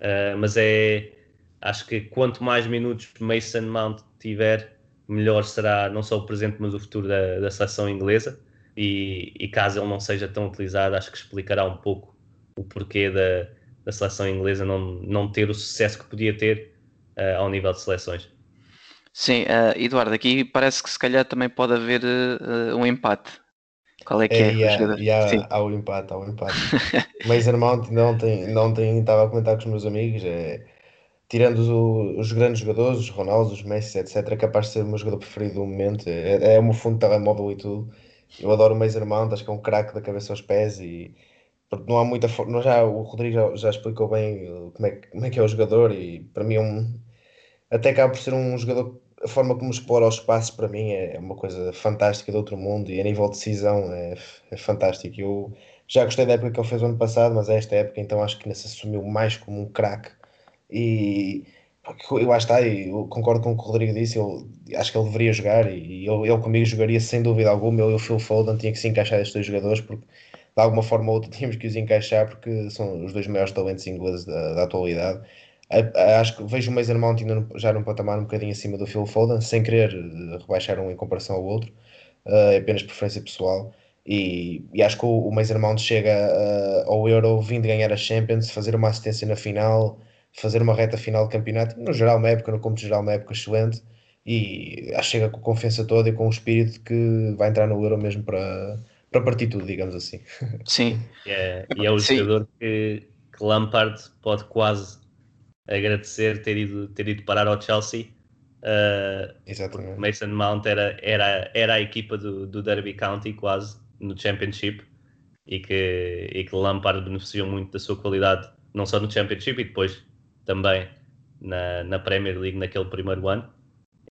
uh, mas é acho que quanto mais minutos Mason Mount tiver, melhor será não só o presente, mas o futuro da, da seleção inglesa. E, e, caso ele não seja tão utilizado, acho que explicará um pouco o porquê da, da seleção inglesa não, não ter o sucesso que podia ter uh, ao nível de seleções. Sim, uh, Eduardo, aqui parece que se calhar também pode haver uh, um empate. Qual é que é? é yeah, yeah, há o empate, há o empate. Mason Mount não tem, não tem, estava a comentar com os meus amigos, é, tirando os, os, grandes jogadores, os Ronaldo, os Messi, etc, é capaz de ser o meu jogador preferido do momento, é, é o meu fundo de telemóvel e tudo. Eu adoro o Mason Mount, acho que é um craque da cabeça aos pés e não há muita não já o Rodrigo já, já explicou bem como é, como é que é o jogador e para mim é um até acaba por ser um jogador. A forma como explora os espaços para mim é uma coisa fantástica de outro mundo e a nível de decisão é, é fantástico. Eu já gostei da época que ele fez o ano passado, mas é esta época então acho que ainda se assumiu mais como um craque. E eu lá está, eu concordo com o que o Rodrigo disse, eu acho que ele deveria jogar e ele, ele comigo jogaria sem dúvida alguma. Eu e o Phil Foden tinha que se encaixar estes dois jogadores porque de alguma forma ou outra tínhamos que os encaixar porque são os dois maiores talentos ingleses da, da atualidade Acho que vejo o Mason Mount ainda já num patamar um bocadinho acima do Phil Foden, sem querer eh, rebaixar um em comparação ao outro, eh, é apenas preferência pessoal. E, e, acho que o, o Mason Mount chega uh, ao Euro vindo ganhar a Champions, fazer uma assistência na final, fazer uma reta final de campeonato. No geral, uma época, no cômputo geral, uma época excelente. E acho que chega com a confiança toda e com o espírito que vai entrar no Euro mesmo para, para partir tudo, digamos assim. Sim. É, e é o Sim. jogador que, que Lampard pode quase agradecer ter ido, ter ido parar ao Chelsea. Uh, Exatamente. Mason Mount era, era, era a equipa do, do Derby County quase no Championship e que, e que Lampard beneficiou muito da sua qualidade, não só no Championship e depois também na, na Premier League naquele primeiro ano.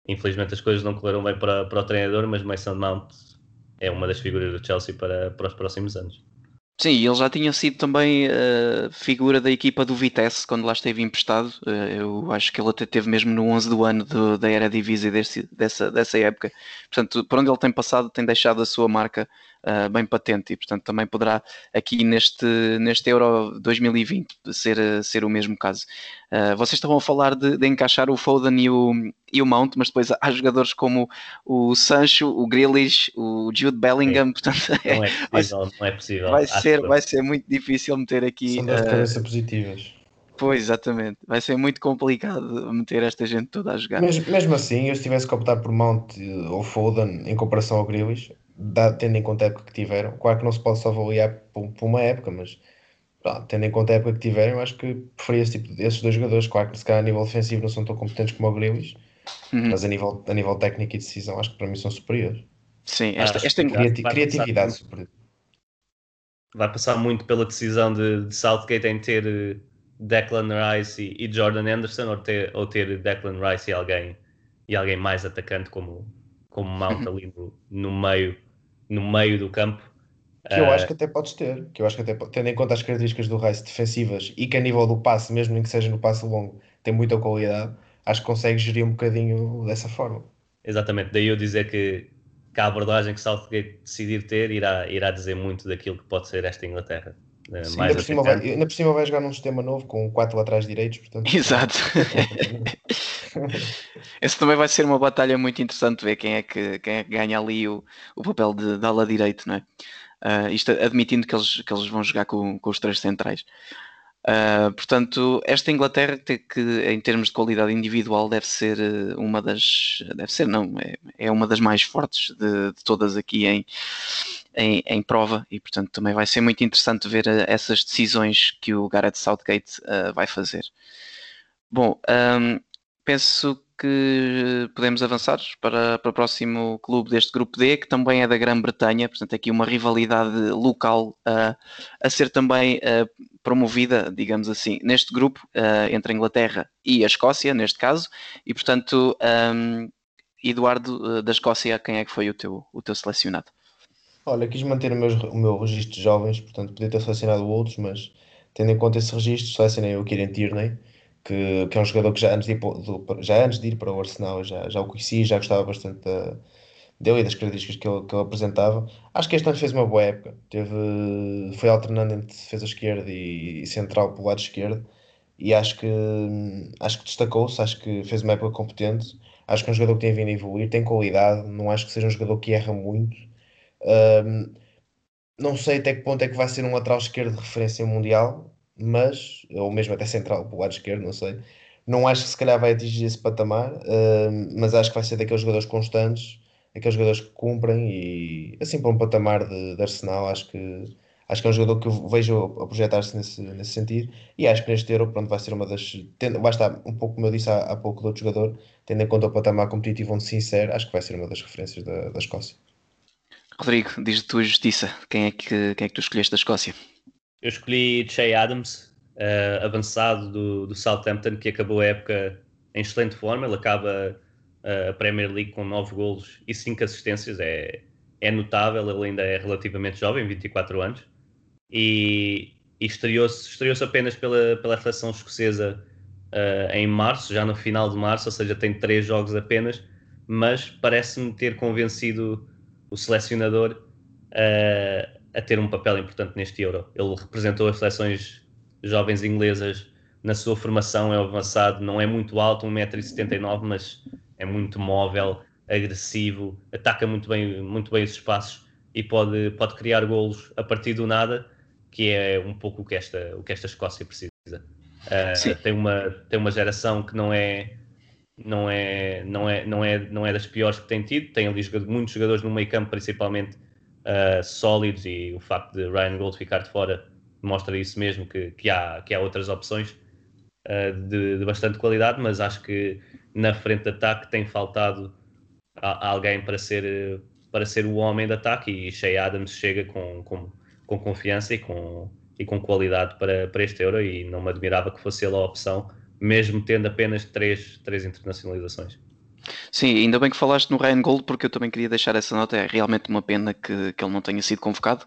Infelizmente as coisas não correram bem para, para o treinador, mas Mason Mount é uma das figuras do Chelsea para, para os próximos anos. Sim, ele já tinha sido também uh, figura da equipa do Vitesse quando lá esteve emprestado. Uh, eu acho que ele até teve mesmo no 11 do ano do, da era Divisa dessa, dessa época. Portanto, por onde ele tem passado, tem deixado a sua marca uh, bem patente e, portanto, também poderá aqui neste, neste Euro 2020 ser, ser o mesmo caso. Uh, vocês estavam a falar de, de, encaixar o Foden e o, e o Mount, mas depois há jogadores como o Sancho, o Grealish, o Jude Bellingham, é. portanto, é, não, é possível, não é possível. Vai ser, vai ser muito difícil meter aqui. São das uh, cabeças positivas. Pois, exatamente. Vai ser muito complicado meter esta gente toda a jogar. Mesmo, mesmo assim, eu se tivesse que optar por Mount ou Foden em comparação ao Grealish, tendo em conta a época que tiveram, claro que não se pode só avaliar por, por uma época, mas pá, tendo em conta a época que tiveram, acho que preferia esse tipo, esses dois jogadores. Claro que se calhar a nível defensivo não são tão competentes como o Grealish, uhum. mas a nível, a nível técnico e decisão acho que para mim são superiores. Sim, esta, esta criati criatividade superior. Vai passar muito pela decisão de, de Southgate em ter eh, Declan Rice e, e, Jordan Anderson ou ter, ou ter Declan Rice e alguém, e alguém mais atacante como, como Mount ali no, no meio no meio do campo. Que eu uh, acho que até podes ter, que eu acho que até tendo em conta as características do Rice defensivas e que a nível do passe, mesmo que seja no passe longo, tem muita qualidade, acho que consegues gerir um bocadinho dessa forma. exatamente, daí eu dizer que, que a abordagem que Southgate decidir ter irá, irá dizer muito daquilo que pode ser esta Inglaterra. Eh, Sim, ainda, por cima vai, ainda por cima vai jogar num sistema novo com quatro laterais direitos, portanto. Exato. Esse também vai ser uma batalha muito interessante ver quem é que, quem é que ganha ali o, o papel de, de ala direito, não é? Uh, isto admitindo que eles, que eles vão jogar com, com os três centrais. Uh, portanto, esta Inglaterra que, que, em termos de qualidade individual deve ser eh, uma das deve ser não é, é uma das mais fortes de, de todas aqui em, em, em, prova e portanto também vai ser muito interessante ver uh, essas decisões que o Gareth Southgate uh, vai fazer. Bom, um, penso que podemos avançar para, para o próximo clube deste grupo D, que também é da Grã-Bretanha, portanto, aqui uma rivalidade local uh, a ser também uh, promovida, digamos assim, neste grupo, uh, entre a Inglaterra e a Escócia, neste caso, e portanto, um, Eduardo da Escócia, quem é que foi o teu, o teu selecionado? Olha, quis manter o meu, o meu registro de jovens, portanto, podia ter selecionado outros, mas tendo em conta esse registro, selecionei o Kieran Tierney que, que é um jogador que já antes de ir, do, já antes de ir para o Arsenal já, já o conheci, já gostava bastante da, dele e das características que ele, que ele apresentava. Acho que este ano fez uma boa época, Teve, foi alternando entre defesa esquerda e, e central pelo lado esquerdo e acho que, acho que destacou-se, acho que fez uma época competente. Acho que é um jogador que tem vindo a evoluir, tem qualidade, não acho que seja um jogador que erra muito. Um, não sei até que ponto é que vai ser um lateral esquerdo de referência mundial, mas, ou mesmo até central para o lado esquerdo, não sei. Não acho que se calhar vai atingir esse patamar, uh, mas acho que vai ser daqueles jogadores constantes, aqueles jogadores que cumprem e assim para um patamar de, de Arsenal, acho que acho que é um jogador que vejo a projetar-se nesse, nesse sentido e acho que neste Euro pronto, vai ser uma das tendo, vai estar um pouco como eu disse há, há pouco do outro jogador, tendo em conta o patamar competitivo onde se insere, acho que vai ser uma das referências da, da Escócia. Rodrigo, diz de tua justiça, quem é que, quem é que tu escolheste da Escócia? Eu escolhi Che Adams, uh, avançado do, do Southampton, que acabou a época em excelente forma. Ele acaba uh, a Premier League com 9 golos e 5 assistências. É, é notável, ele ainda é relativamente jovem, 24 anos. E, e estreou-se estreou apenas pela, pela seleção escocesa uh, em março, já no final de março, ou seja, tem 3 jogos apenas. Mas parece-me ter convencido o selecionador uh, a ter um papel importante neste Euro. Ele representou as seleções jovens inglesas na sua formação, é avançado, não é muito alto, 1,79m, mas é muito móvel, agressivo, ataca muito bem, muito bem os espaços e pode, pode criar golos a partir do nada, que é um pouco o que esta, o que esta Escócia precisa. Uh, tem, uma, tem uma geração que não é, não é, não é, não é, não é das piores que tem tido, tem ali muitos jogadores no meio campo, principalmente uh, sólidos e o facto de Ryan Gold ficar de fora mostra isso mesmo, que, que, há, que há outras opções uh, de, de, bastante qualidade, mas acho que na frente de ataque tem faltado a, a alguém para ser, para ser o homem de ataque e Shea Adams chega com, com, com confiança e com, e com qualidade para, para este Euro e não me admirava que fosse ele a opção, mesmo tendo apenas três, três internacionalizações. Sim, ainda bem que falaste no Ryan Gold, porque eu também queria deixar essa nota. É realmente uma pena que, que ele não tenha sido convocado.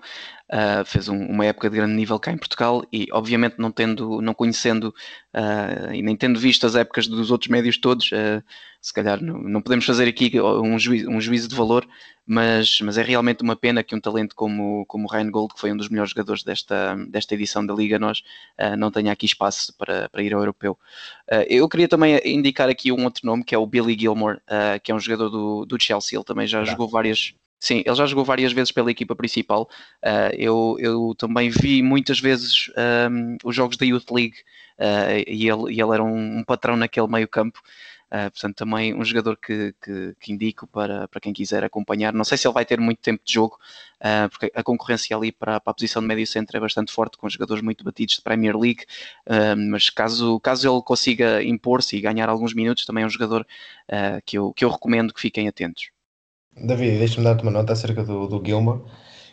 Uh, fez um, uma época de grande nível cá em Portugal e, obviamente, não tendo, não conhecendo uh, e nem tendo visto as épocas dos outros médios todos, uh, se calhar não, não, podemos fazer aqui um juízo, um juízo de valor, mas, mas é realmente uma pena que um talento como, como o Ryan Gold, que foi um dos melhores jogadores desta, desta edição da Liga, nós não tenha aqui espaço para, para ir ao europeu. Eu queria também indicar aqui um outro nome, que é o Billy Gilmore, que é um jogador do, do Chelsea, ele também já jogou várias. Sim, ele já jogou várias vezes pela equipa principal. eu, eu também vi muitas vezes um, os jogos da Youth League e, ele, e ele era um, um patrão naquele meio campo. Uh, portanto, também um jogador que, que, que, indico para, para quem quiser acompanhar. Não sei se ele vai ter muito tempo de jogo, uh, porque a concorrência ali para, para, a posição de médio centro é bastante forte, com jogadores muito batidos de Premier League. Uh, mas caso, caso ele consiga impor-se e ganhar alguns minutos, também é um jogador que, eu, que eu recomendo que fiquem atentos. David, deixa-me dar-te uma nota acerca do, do Gilmore.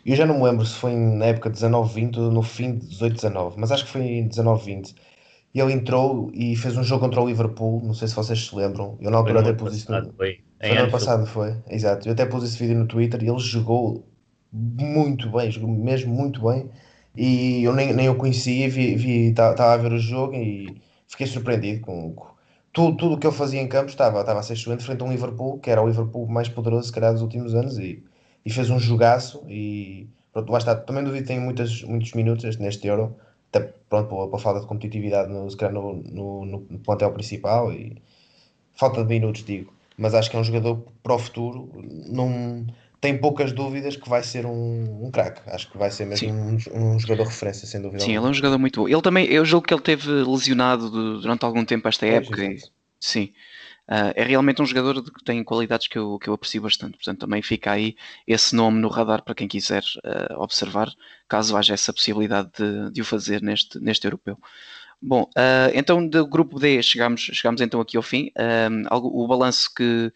Eu já não me lembro se foi na época 19-20 ou no fim de 18-19, mas acho que foi em 19-20 e ele entrou e fez um jogo contra o Liverpool, não sei se vocês se lembram. Eu na altura até pus isso no. Foi, foi no ano passado, foi. Exato. Eu até pus esse vídeo no Twitter e ele jogou muito bem, jogou mesmo muito bem. E eu nem, nem o conhecia, vi, vi estava a ver o jogo e fiquei surpreendido com, tudo, tudo o que ele fazia em campo estava, estava a ser excelente frente a um Liverpool, que era o Liverpool mais poderoso, se calhar, dos últimos anos, e, e fez um jogaço. E pronto, lá está. Também duvido tem muitas, muitos minutos neste Euro, até pronto, pela, pela falta de competitividade no, se calhar, no, no, no plantel principal e falta de minutos, digo. Mas acho que é um jogador para o futuro. Não tem poucas dúvidas que vai ser um, um craque. Acho que vai ser mesmo um, um, jogador referência, sem dúvida. Sim, alguma. ele é um jogador muito bom. Ele também, eu julgo que ele teve lesionado durante algum tempo esta época. e- sim. Ah, é realmente um jogador de- que tem qualidades que eu, que eu aprecio bastante. Portanto, também fica aí esse nome no radar para quem quiser ah, observar, caso haja essa possibilidade de, de o fazer neste, neste europeu. Bom, ah, então do grupo D chegamos, chegamos então aqui ao fim. Algo- o balanço que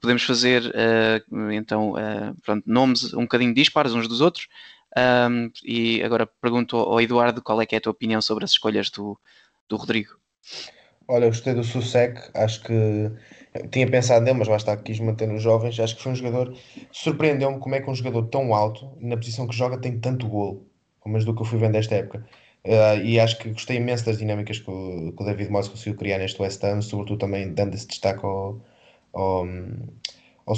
podemos fazer, ah, então, ah, pronto, nomes um bocadinho dispares uns dos outros. Um, e agora pergunto ao Eduardo qual é que é a tua opinião sobre as escolhas do, do Rodrigo. Olha, eu gostei do Susek, acho que tinha pensado nele, mas lá está, quis manter nos jovens. Acho que foi um jogador, surpreendeu-me como é que um jogador tão alto, na posição que joga, tem tanto golo, pelo menos do que eu fui vendo esta época. Eh, e acho que gostei imenso das dinâmicas que o, que o David Moyes conseguiu criar neste West Ham, sobretudo também dando esse destaque ao, ao, ao.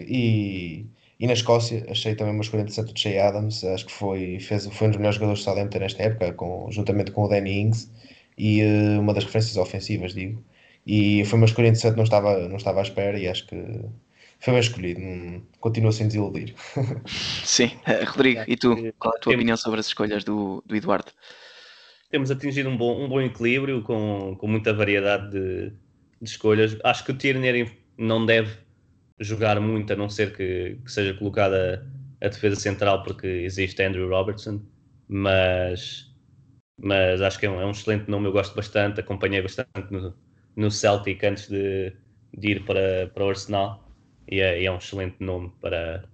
E, e na Escócia, achei também uma escolha interessante do Che Adams, acho que foi, fez, foi um dos melhores jogadores do Southampton nesta época, com, juntamente com o Danny Ings e eh, uma das referências ofensivas, digo. E foi uma escolha interessante, não estava, não estava à espera e acho que foi bem escolhido. Continua sem desiludir. Sim, eh, Rodrigo, e tu? Qual é a tua temos- opinião sobre as escolhas do, do Eduardo? temos atingido um bom, um bom equilíbrio com, com muita variedade de, de escolhas. Acho que o Tierney não deve jogar muito, a não ser que, que seja colocada a defesa central, porque existe Andrew Robertson, mas, mas acho que é um, é um excelente nome, eu gosto bastante, acompanhei bastante no, no Celtic antes de, de ir para, para o Arsenal, e é, é um excelente nome para,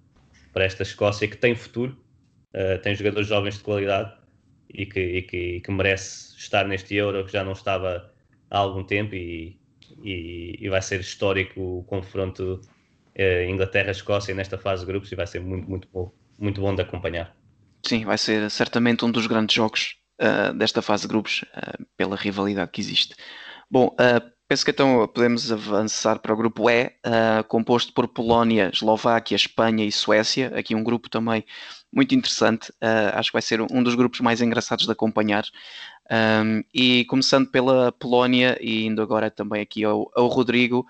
para esta Escócia, que tem futuro, eh, tem jogadores jovens de qualidade, e que, e que, que merece estar neste Euro que já não estava há algum tempo e, e, e vai ser histórico o confronto eh, Inglaterra-Escócia nesta fase de grupos e vai ser muito, muito bom, muito bom de acompanhar. Sim, vai ser certamente um dos grandes jogos ah, desta fase de grupos, ah, pela rivalidade que existe. Bom, ah, penso que então podemos avançar para o grupo E, composto por Polónia, Eslováquia, Espanha e Suécia. Aqui um grupo também muito interessante. acho que vai ser um dos grupos mais engraçados de acompanhar. Um, e começando pela Polónia e indo agora também aqui ao, ao Rodrigo,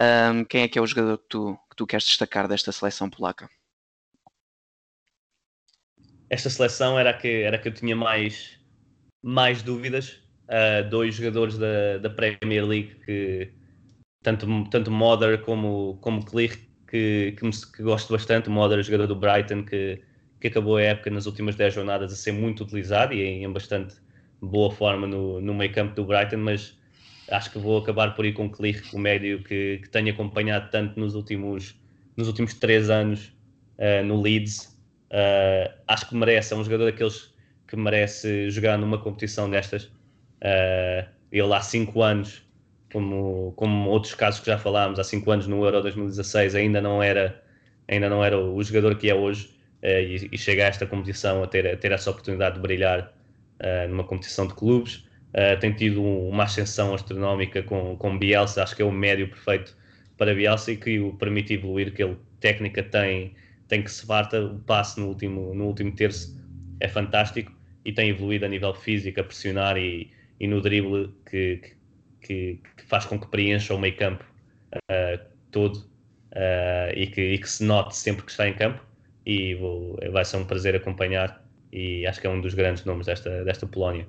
um, quem é que é o jogador que tu, que tu queres destacar desta seleção polaca? Esta seleção era a que, era a que eu tinha mais, mais dúvidas. Uh, dois jogadores da, da Premier League que tanto, tanto Moder como, como Clear que, que, me- que gosto bastante. O jogador do Brighton que, que acabou a época nas últimas 10 jornadas a ser muito utilizado e em, em bastante boa forma no, no meio campo do Brighton, mas acho que vou acabar por ir com Clear, o médio que, que tenho acompanhado tanto nos últimos, nos últimos 3 anos uh, no Leeds. Uh, acho que merece, é um jogador daqueles que merece jogar numa competição destas. Uh, ele há 5 anos, como, como outros casos que já falámos, há 5 anos no Euro 2016 ainda não era, ainda não era o jogador que é hoje e chega a esta competição a ter, a ter essa oportunidade de brilhar uh, numa competição de clubes. Uh, tem tido uma ascensão astronómica com, com Bielsa, acho que é o médio perfeito para Bielsa e que o permite evoluir, que ele técnica tem, tem que se farta, o passe no último, no último terço é fantástico e tem evoluído a nível físico, a pressionar e, e no drible que, que, que faz com que preencha o meio campo uh, todo uh, e, que, e que se note sempre que está em campo e vou, vai ser um prazer acompanhar e acho que é um dos grandes nomes desta, desta Polónia.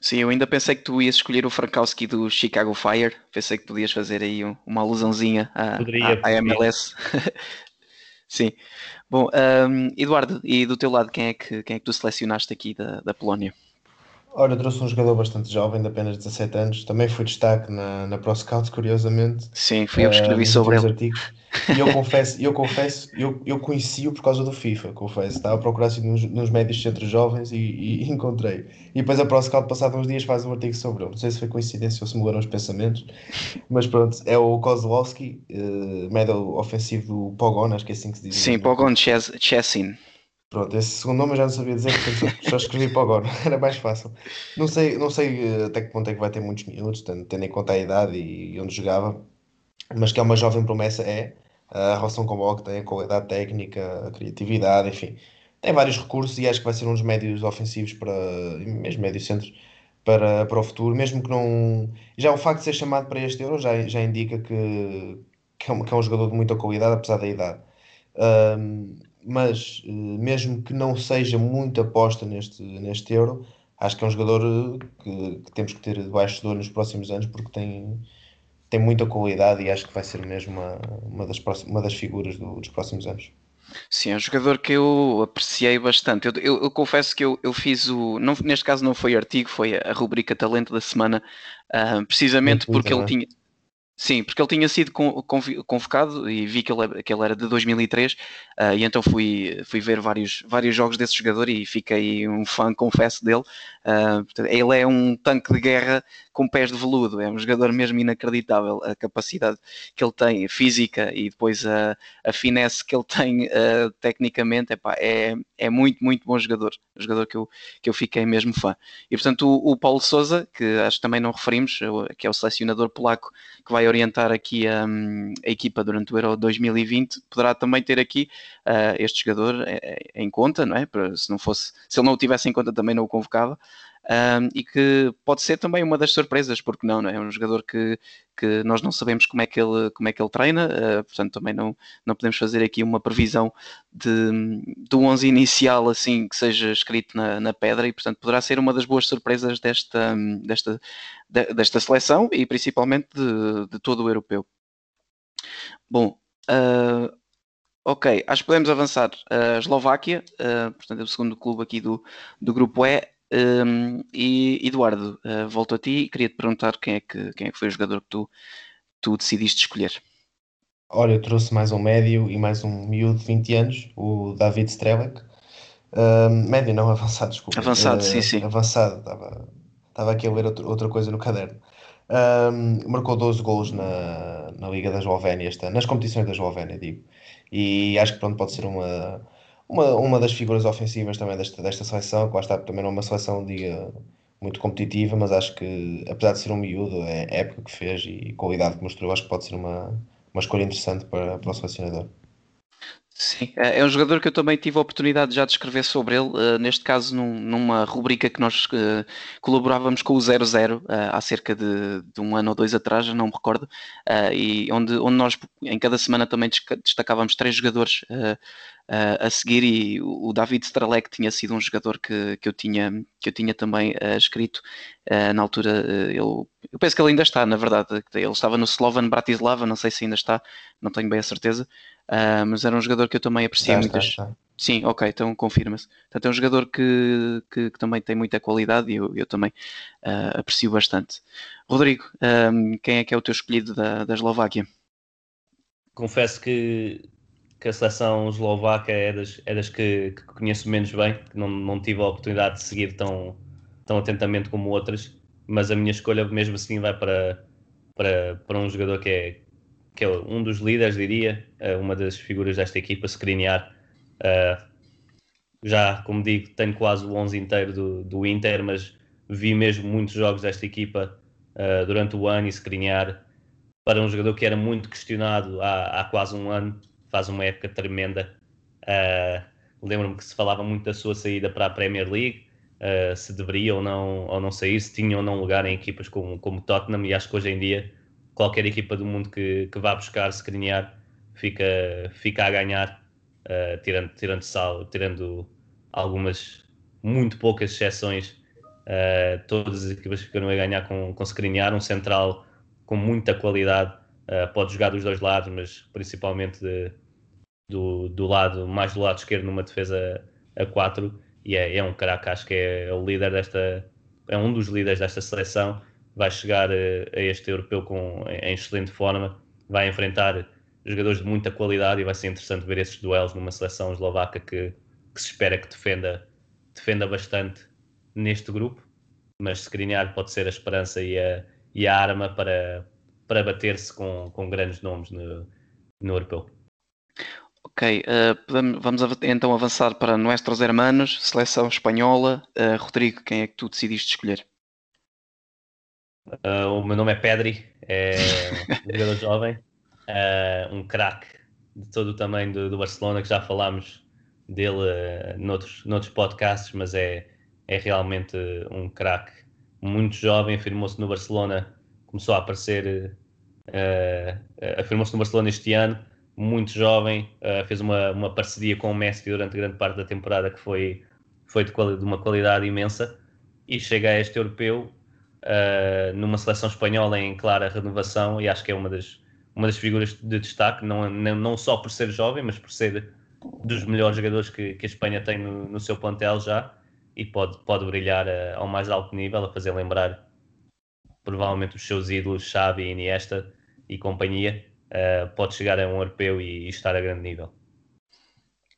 Sim, eu ainda pensei que tu ias escolher o Frankowski do Chicago Fire. Pensei que podias fazer aí um- uma alusãozinha à, Poderia, à- à poderia. MLS. Sim. Bom, um, Eduardo, e do teu lado, quem é que, quem é que tu selecionaste aqui da, da Polónia? Ora, eu trouxe um jogador bastante jovem, de apenas 17 anos. Também foi destaque na, na Pro Scout, curiosamente. Sim, fui eu que escrevi nos sobre ele. artigos. E eu confesso, eu confesso, eu, eu conheci-o por causa do FIFA, confesso. Estava a procurar assim, nos, nos médios centros jovens e, e encontrei. E depois a Pro Scout, passado uns dias, faz um artigo sobre ele. Não sei se foi coincidência ou se mudaram os pensamentos, mas pronto, é o Kozlowski, uh, médio ofensivo do Pogon, acho que é assim que se diz. Sim, não é? Pogon Ches- Chessin. Pronto, esse segundo nome eu já não sabia dizer, portanto só, escrevi para agora, era mais fácil. Não sei, não sei eh, até que ponto é que vai ter muitos minutos, tendo em conta a idade e, onde jogava, mas que é uma jovem promessa, é. A relação com o que tem, a qualidade técnica, a criatividade, enfim. Tem vários recursos e acho que vai ser um dos médios ofensivos para, mesmo médios centros, para, para o futuro, mesmo que não. Já o facto de ser chamado para este Euro já, já indica que, que, é um, que é um jogador de muita qualidade, apesar da idade. Um, mas eh, mesmo que não seja muito aposta neste, neste Euro, acho que é um jogador eh, que, que temos que ter debaixo de olho nos próximos anos porque tem, tem muita qualidade e acho que vai ser mesmo uma, uma, das, próximas, uma das figuras do, dos próximos anos. Sim, é um jogador que eu apreciei bastante. Eu, eu, eu confesso que eu, eu fiz o. Não, neste caso não foi artigo, foi a rubrica Talento da Semana, uh, precisamente muito porque ele tinha. Sim, porque ele tinha sido convocado e vi que ele, que ele era de 2003 uh, ah, e então fui, fui ver vários, vários jogos desse jogador e fiquei um fã, confesso, dele. Uh, ele é um tanque de guerra com pés de veludo, é um jogador mesmo inacreditável. A capacidade que ele tem física e depois a, a finesse que ele tem uh, tecnicamente epá, é, é muito, muito bom jogador. Jogador que eu, que eu fiquei mesmo fã. E portanto, o, o Paulo Souza, que acho que também não referimos, que é o selecionador polaco que vai orientar aqui a, a equipa durante o Euro 2020, poderá também ter aqui uh, este jogador em conta, não é? se não fosse, se ele não o tivesse em conta, também não o convocava um, e que pode ser também uma das surpresas, porque não, não é? é um jogador que, que nós não sabemos como é que ele, como é que ele treina, uh, portanto também não, não podemos fazer aqui uma previsão de, do 11 inicial assim que seja escrito na, na pedra e portanto poderá ser uma das boas surpresas desta, desta, desta seleção e principalmente de, de todo o europeu. Bom, uh, Ok, acho que podemos avançar. A Eslováquia, uh, portanto, é o segundo clube aqui do, do grupo E, um, e Eduardo, uh, volto a ti e queria te perguntar quem é, que, quem é que foi o jogador que tu, tu decidiste escolher. Olha, eu trouxe mais um médio e mais um miúdo de 20 anos, o David Strelek. Uh, médio não, avançado, desculpa. Avançado, uh, sim, sim. Avançado, estava, estava aqui a ler outro, outra coisa no caderno. Uh, marcou 12 gols na, na Liga da Eslovénia, nas competições da Eslovénia, digo. E acho que pronto, pode ser uma, uma, uma das figuras ofensivas também desta, desta seleção, que lá está também não é uma seleção, diga, muito competitiva, mas acho que, apesar de ser um miúdo, é a época que fez e qualidade que mostrou, acho que pode ser uma, uma escolha interessante para, para o selecionador. Sim, é, é um jogador que eu também tive a oportunidade já de escrever sobre ele, uh, neste caso num, numa rubrica que nós uh, colaborávamos com o 00 uh, eh, há cerca de, de, um ano ou dois atrás, já não me recordo, e onde, onde nós em cada semana também destacávamos três jogadores a seguir e o David Stralek tinha sido um jogador que, que, eu, tinha, que eu tinha também escrito na altura, eu, eu penso que ele ainda está, na verdade, ele estava no Slovan Bratislava, não sei se ainda está, não tenho bem a certeza, Uh, mas era um jogador que eu também apreciei muito. Sim, ok, então confirma-se. Portanto, é um jogador que, que, que, também tem muita qualidade e eu, eu também uh, aprecio bastante. Rodrigo, um, quem é que é o teu escolhido da, da Eslováquia? Confesso que, que a seleção eslovaca é das, é das que, que conheço menos bem, que não, não tive a oportunidade de seguir tão, tão atentamente como outras, mas a minha escolha mesmo assim vai para, para, para um jogador que é, que é um dos líderes, diria, eh, uma das figuras desta equipa, Skriniar. Uh, já, como digo, tenho quase o 11 inteiro do, do Inter, mas vi mesmo muitos jogos desta equipa uh, durante o ano e Skriniar, para um jogador que era muito questionado há, há quase um ano, faz uma época tremenda. Uh, Lembro-me que se falava muito da sua saída para a Premier League, uh, se deveria ou não, ou não sair, se tinha ou não lugar em equipas como, como Tottenham, e acho que hoje em dia qualquer equipa do mundo que, que vá buscar Skriniar fica, fica a ganhar, uh, tirando, tirando, sal, tirando algumas muito poucas exceções. Uh, todas as equipas ficam a ganhar com, com Skriniar, um central com muita qualidade, uh, pode jogar dos dois lados, mas principalmente de, do, do lado, mais do lado esquerdo numa defesa a 4 e é, é um craque, acho que é, é o líder desta, é um dos líderes desta seleção vai chegar a, a este europeu com, em excelente forma, vai enfrentar jogadores de muita qualidade e vai ser interessante ver esses duelos numa seleção eslovaca que, que se espera que defenda, defenda bastante neste grupo, mas Skriniar pode ser a esperança e a, e a arma para, para bater-se com, com grandes nomes no, no europeu. Ok, uh, vamos então avançar para Nuestros Hermanos, seleção espanhola. Uh, Rodrigo, quem é que tu decidiste escolher? Uh, o meu nome é Pedri, é um jogador jovem, um craque de todo o tamanho do, do, Barcelona, que já falámos dele uh, noutros, noutros podcasts, mas é, é realmente um craque muito jovem, afirmou-se no Barcelona, começou a aparecer, afirmou-se no Barcelona este ano, muito jovem, uh, fez uma, uma parceria com o Messi durante grande parte da temporada que foi, foi de, de uma qualidade imensa e chega a este europeu uh, numa seleção espanhola em clara renovação e acho que é uma das, uma das figuras de destaque, não, não, só por ser jovem, mas por ser dos melhores jogadores que, que a Espanha tem no, no seu plantel já e pode, pode brilhar uh, ao mais alto nível, a fazer lembrar provavelmente os seus ídolos Xavi, Iniesta e companhia uh, pode chegar a um europeu e, e, estar a grande nível.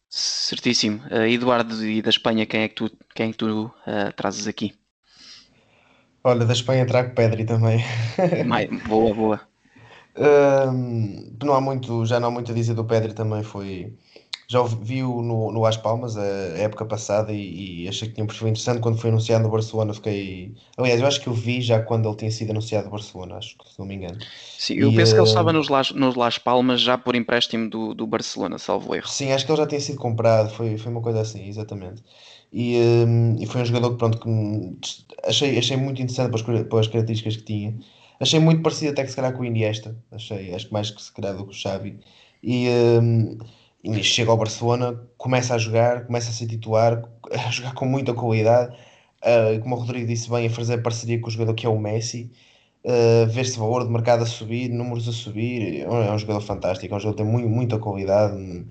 Certíssimo. Uh, Eduardo, e da Espanha, quem é que tu, quem é que tu uh, trazes aqui? Olha, da Espanha trago Pedri também. boa, boa. Uh, não há muito, já não há muito a dizer do Pedri também foi já viu no, no As Palmas a época passada e, e, achei que tinha um perfil interessante quando foi anunciado no Barcelona. Fiquei. Aliás, eu acho que eu vi já quando ele tinha sido anunciado no Barcelona, acho que se não me engano. Sim, eu e, penso uh... que ele estava nos Las, nos Las Palmas já por empréstimo do, do Barcelona, salvo erro. Sim, acho que ele já tinha sido comprado, foi, foi uma coisa assim, exatamente. E, um, e foi um jogador que, pronto, que achei, achei muito interessante pelas, pelas características que tinha. Achei muito parecido até que se calhar com o Iniesta, achei, acho que mais que se calhar do que o Xavi. E. Um, e chega ao Barcelona, começa a jogar, começa a ser titular, a jogar com muita qualidade, uh, como o Rodrigo disse bem, a fazer parceria com o jogador que é o Messi, uh, ver-se valor de mercado a subir, números a subir, é um jogador fantástico, é um jogador que tem muito, muita qualidade,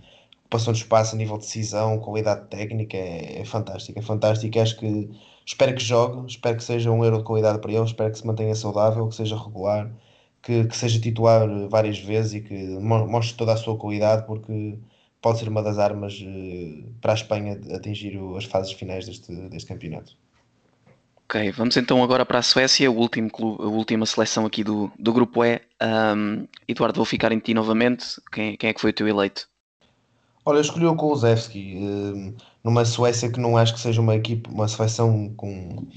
passou de espaço a nível de decisão, qualidade técnica, é, é fantástico, é fantástico, acho que espero que jogue, espero que seja um euro de qualidade para ele, espero que se mantenha saudável, que seja regular, que, que seja titular várias vezes e que mostre toda a sua qualidade, porque pode ser uma das armas uh, para a Espanha atingir as fases finais deste, deste campeonato. Ok, vamos então agora para a Suécia, o último clube, a última seleção aqui do, do grupo E. Um, Eduardo, vou ficar em ti novamente. Quem, quem é que foi o teu eleito? Olha, eu escolhi o Kulusevski, uh, numa Suécia que não acho que seja uma equipe, uma seleção com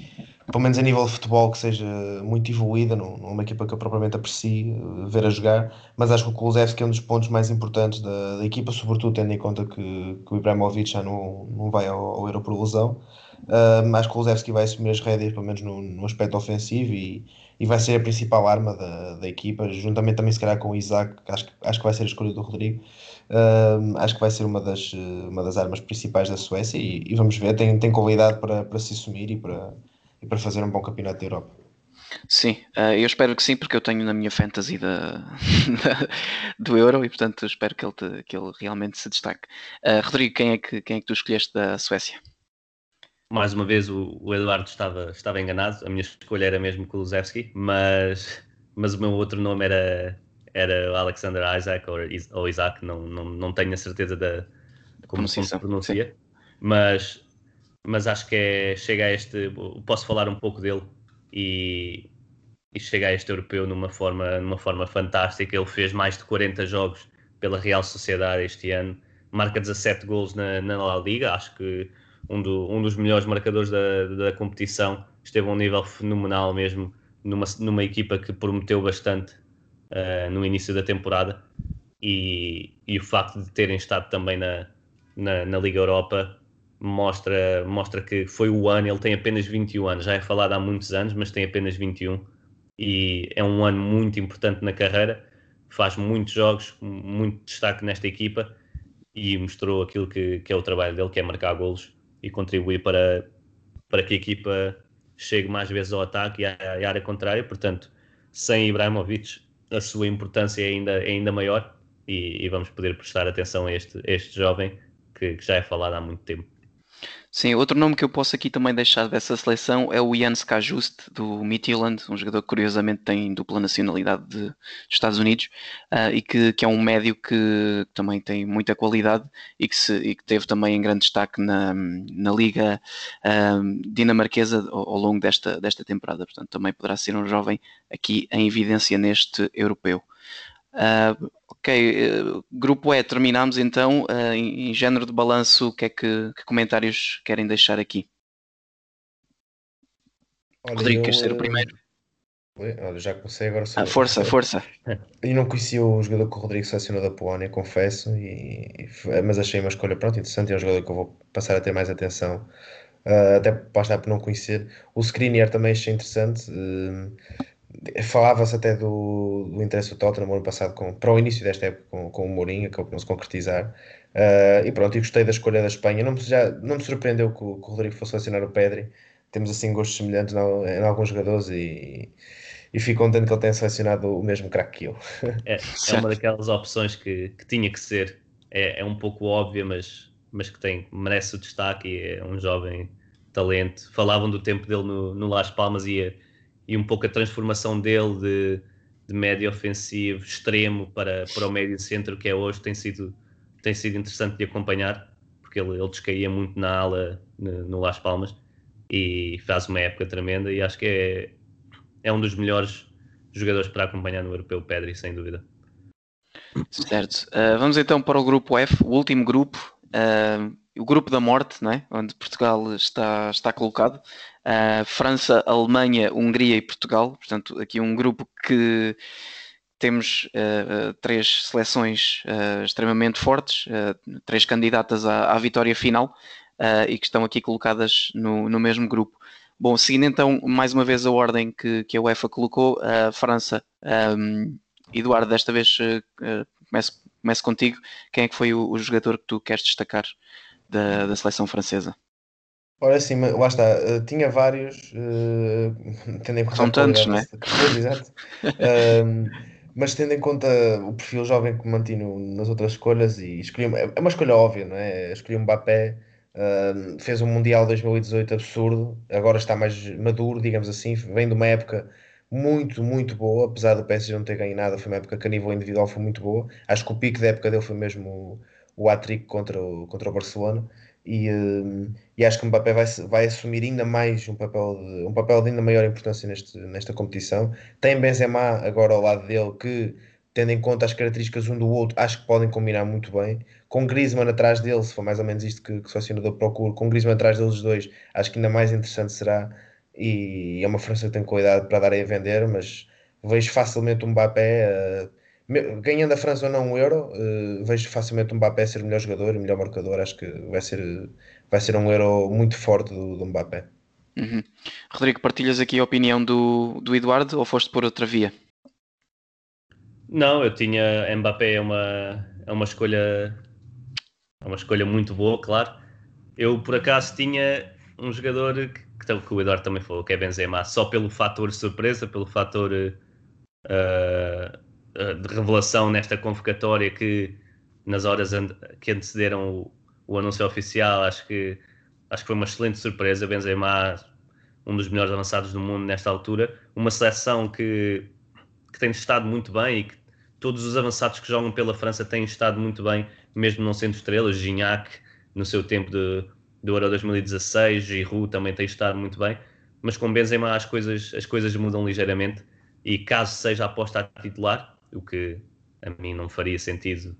pelo menos a nível de futebol, que seja muito evoluída, não, não é uma equipa que eu propriamente aprecie uh, ver a jogar, mas acho que o Kulusevski é um dos pontos mais importantes da, da equipa, sobretudo tendo em conta que, que o Ibrahimovic já não, não vai ao, ao Euro por. Uh, acho que o Kulusevski vai assumir as rédeas, pelo menos no, no aspecto ofensivo, e, e vai ser a principal arma da, da equipa, juntamente também se calhar com o Isaac, que acho, acho que vai ser a escolha do Rodrigo. Uh, acho que vai ser uma das, uma das armas principais da Suécia e, e vamos ver, tem, tem qualidade para, para se assumir e para, e para fazer um bom campeonato da Europa. Sim, uh, eu espero que sim, porque eu tenho na minha fantasy da, da do Euro e portanto espero que ele, te, que ele realmente se destaque. Uh, Rodrigo, quem é, que, quem é que tu escolheste da Suécia? Mais uma vez o, o, Eduardo estava, estava enganado, a minha escolha era mesmo Kulusevski, mas, mas o meu outro nome era, era Alexander Isaac ou, ou Isaac, não, não, não tenho a certeza da, de como, como se pronuncia, sim. mas mas acho que é, chega a este. Posso falar um pouco dele e, e chega a este europeu numa forma, numa forma fantástica. Ele fez mais de 40 jogos pela Real Sociedade este ano, marca 17 gols na, na La Liga. Acho que um, do, um dos melhores marcadores da, da competição. Esteve a um nível fenomenal mesmo, numa, numa equipa que prometeu bastante uh, no início da temporada. E, e o facto de terem estado também na, na, na Liga Europa mostra, mostra que foi o ano, ele tem apenas 21 anos, já é falado há muitos anos, mas tem apenas 21 e é um ano muito importante na carreira, faz muitos jogos, muito destaque nesta equipa e mostrou aquilo que, que é o trabalho dele, que é marcar golos e contribuir para, para que a equipa chegue mais vezes ao ataque e à, à área contrária, portanto, sem Ibrahimovic a sua importância é ainda, é ainda maior e, e vamos poder prestar atenção a este, a este jovem que, que já é falado há muito tempo. Sim, outro nome que eu posso aqui também deixar dessa seleção é o Ian Skajust, do Midtjylland, um jogador que curiosamente tem dupla nacionalidade de, dos Estados Unidos uh, e que, que, é um médio que também tem muita qualidade e que, se, e que teve também em grande destaque na, na Liga uh, dinamarquesa ao, ao, longo desta, desta temporada. Portanto, também poderá ser um jovem aqui em evidência neste europeu. Uh, ok, uh, grupo E, terminamos então. Uh, em, em, género de balanço, o que é que, que comentários querem deixar aqui? Olha, Rodrigo, queres ser o primeiro? Olha, já comecei agora. Ah, força, força. Eu não conhecia o jogador que o Rodrigo selecionou da Polónia, confesso, e, mas achei uma escolha pronto, interessante. É um jogador que eu vou passar a ter mais atenção, uh, até para estar por não conhecer. O Skriniar também achei interessante. Uh, Falava-se até do, do interesse do Tottenham ano passado com, para o início desta época com, com o Mourinho, que não se concretizar. Uh, e pronto, e gostei da escolha da Espanha. Não me, já, não me surpreendeu que o, que o Rodrigo fosse selecionar o Pedri. Temos assim gostos semelhantes em, em alguns jogadores e, e fico contente que ele tenha selecionado o mesmo craque que eu. É, é uma daquelas opções que, que tinha que ser. É, é um pouco óbvia, mas, mas que tem, merece o destaque e é um jovem talento. Falavam do tempo dele no, no Las Palmas e, e um pouco a transformação dele de, de médio ofensivo extremo para, para o médio centro que é hoje tem sido, tem sido interessante de acompanhar porque ele, ele descaía muito na ala no, no Las Palmas e faz uma época tremenda e acho que é, é um dos melhores jogadores para acompanhar no Europeu Pedri, sem dúvida. Certo. Uh, vamos então para o grupo F, o último grupo, uh, o grupo da morte, né? onde Portugal está, está colocado. Uh, França, Alemanha, Hungria e Portugal. Portanto, aqui um grupo que temos três seleções extremamente fortes, três candidatas à, à vitória final e que estão aqui colocadas no, no mesmo grupo. Bom, seguindo então mais uma vez a ordem que, que a UEFA colocou, a França, um, Eduardo, desta vez uh, começo, começo contigo. Quem é que foi o, o jogador que tu queres destacar da, da seleção francesa? Ora sim, lá está, uh, tinha vários, uh, tendo em conta São tantos, não é? exato. uh, mas tendo em conta o perfil jovem que mantive nas outras escolhas e escolhi, é uma escolha óbvia, não é? Escolhi um Mbappé Uh, fez um Mundial 2018 absurdo, agora está mais maduro, digamos assim. Vem de uma época muito, muito boa, apesar do PSG não ter ganho nada. Foi uma época que a nível individual foi muito boa. Acho que o pico da época dele foi mesmo o, hat-trick contra o, contra o Barcelona. E, uh, e acho que o Mbappé vai, vai assumir ainda mais um papel, de, um papel de ainda maior importância neste, nesta competição. Tem Benzema agora ao lado dele que tendo em conta as características um do outro, acho que podem combinar muito bem. Com Griezmann atrás dele, se for mais ou menos isto que, que o selecionador procura, com Griezmann atrás deles dois, acho que ainda mais interessante será. E é uma França que tem qualidade para dar a vender, mas vejo facilmente um Mbappé, uh, ganhando a França ou não um Euro, uh, vejo facilmente um Mbappé ser o melhor jogador, o melhor marcador. Acho que vai ser, vai ser um Euro muito forte do, do Mbappé. Uhum. Rodrigo, partilhas aqui a opinião do, do Eduardo ou foste por outra via? Não, eu tinha Mbappé é uma, é uma escolha é uma escolha muito boa, claro. Eu por acaso tinha um jogador que, que o Eduardo também falou, que é Benzema, só pelo fator surpresa, pelo fator uh, de revelação nesta convocatória que nas horas que antecederam o, o, anúncio oficial, acho que acho que foi uma excelente surpresa. Benzema, um dos melhores avançados do mundo nesta altura, uma seleção que que tem estado muito bem e que todos os avançados que jogam pela França têm estado muito bem, mesmo não sendo estrelas. Gignac, no seu tempo de, do Euro 2016, Giroud também tem estado muito bem, mas com Benzema as coisas, as coisas mudam ligeiramente e caso seja aposta a titular, o que a mim não faria sentido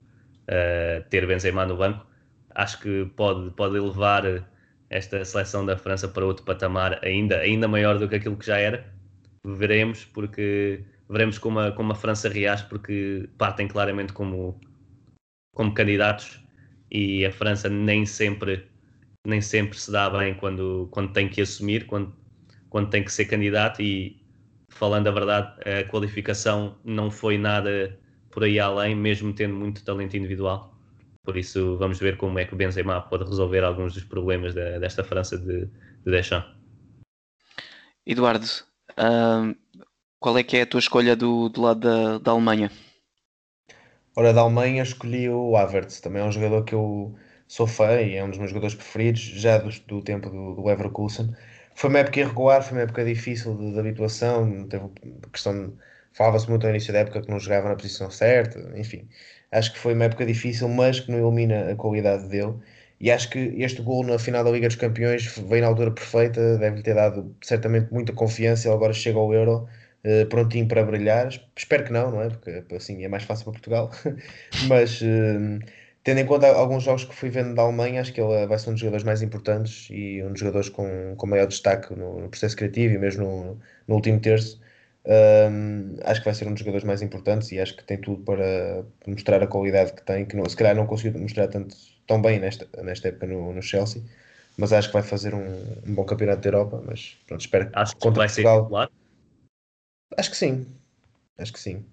uh, ter Benzema no banco, acho que pode, pode elevar esta seleção da França para outro patamar ainda, ainda maior do que aquilo que já era. Veremos, porque veremos como a, como a França reage, porque partem claramente como, como candidatos e a França nem sempre, nem sempre se dá bem quando, quando tem que assumir, quando, quando tem que ser candidato. E falando a verdade, a qualificação não foi nada por aí além, mesmo tendo muito talento individual. Por isso, vamos ver como é que o Benzema pode resolver alguns dos problemas da, desta França de, de Deschamps. Eduardo, uh, qual é que é a tua escolha do, do lado da, da Alemanha? Ora, da Alemanha escolhi o Havertz, também é um jogador que eu sou fã e é um dos meus jogadores preferidos, já do, do tempo do, do Leverkusen. Foi uma época irregular, foi uma época difícil de, de habituação, teve questão falava-se muito ao início da época que não jogava na posição certa, enfim. Acho que foi uma época difícil, mas que não elimina a qualidade dele. E acho que este gol na final da Liga dos Campeões veio na altura perfeita, deve-lhe ter dado certamente muita confiança. Ele agora chega ao Euro uh, prontinho para brilhar. Espero que não, não é? Porque assim é mais fácil para Portugal. Mas uh, tendo em conta alguns jogos que fui vendo da Alemanha, acho que ele vai ser um dos jogadores mais importantes e um dos jogadores com, com maior destaque no, no processo criativo e mesmo no, no último terço. Um, acho que vai ser um dos jogadores mais importantes e acho que tem tudo para mostrar a qualidade que tem, que não, se calhar não conseguiu mostrar tanto, tão bem nesta, nesta época no, no Chelsea, mas acho que vai fazer um, um bom campeonato da Europa. Mas pronto, espero que acho que vai Portugal, ser titular. Acho que sim, acho que sim.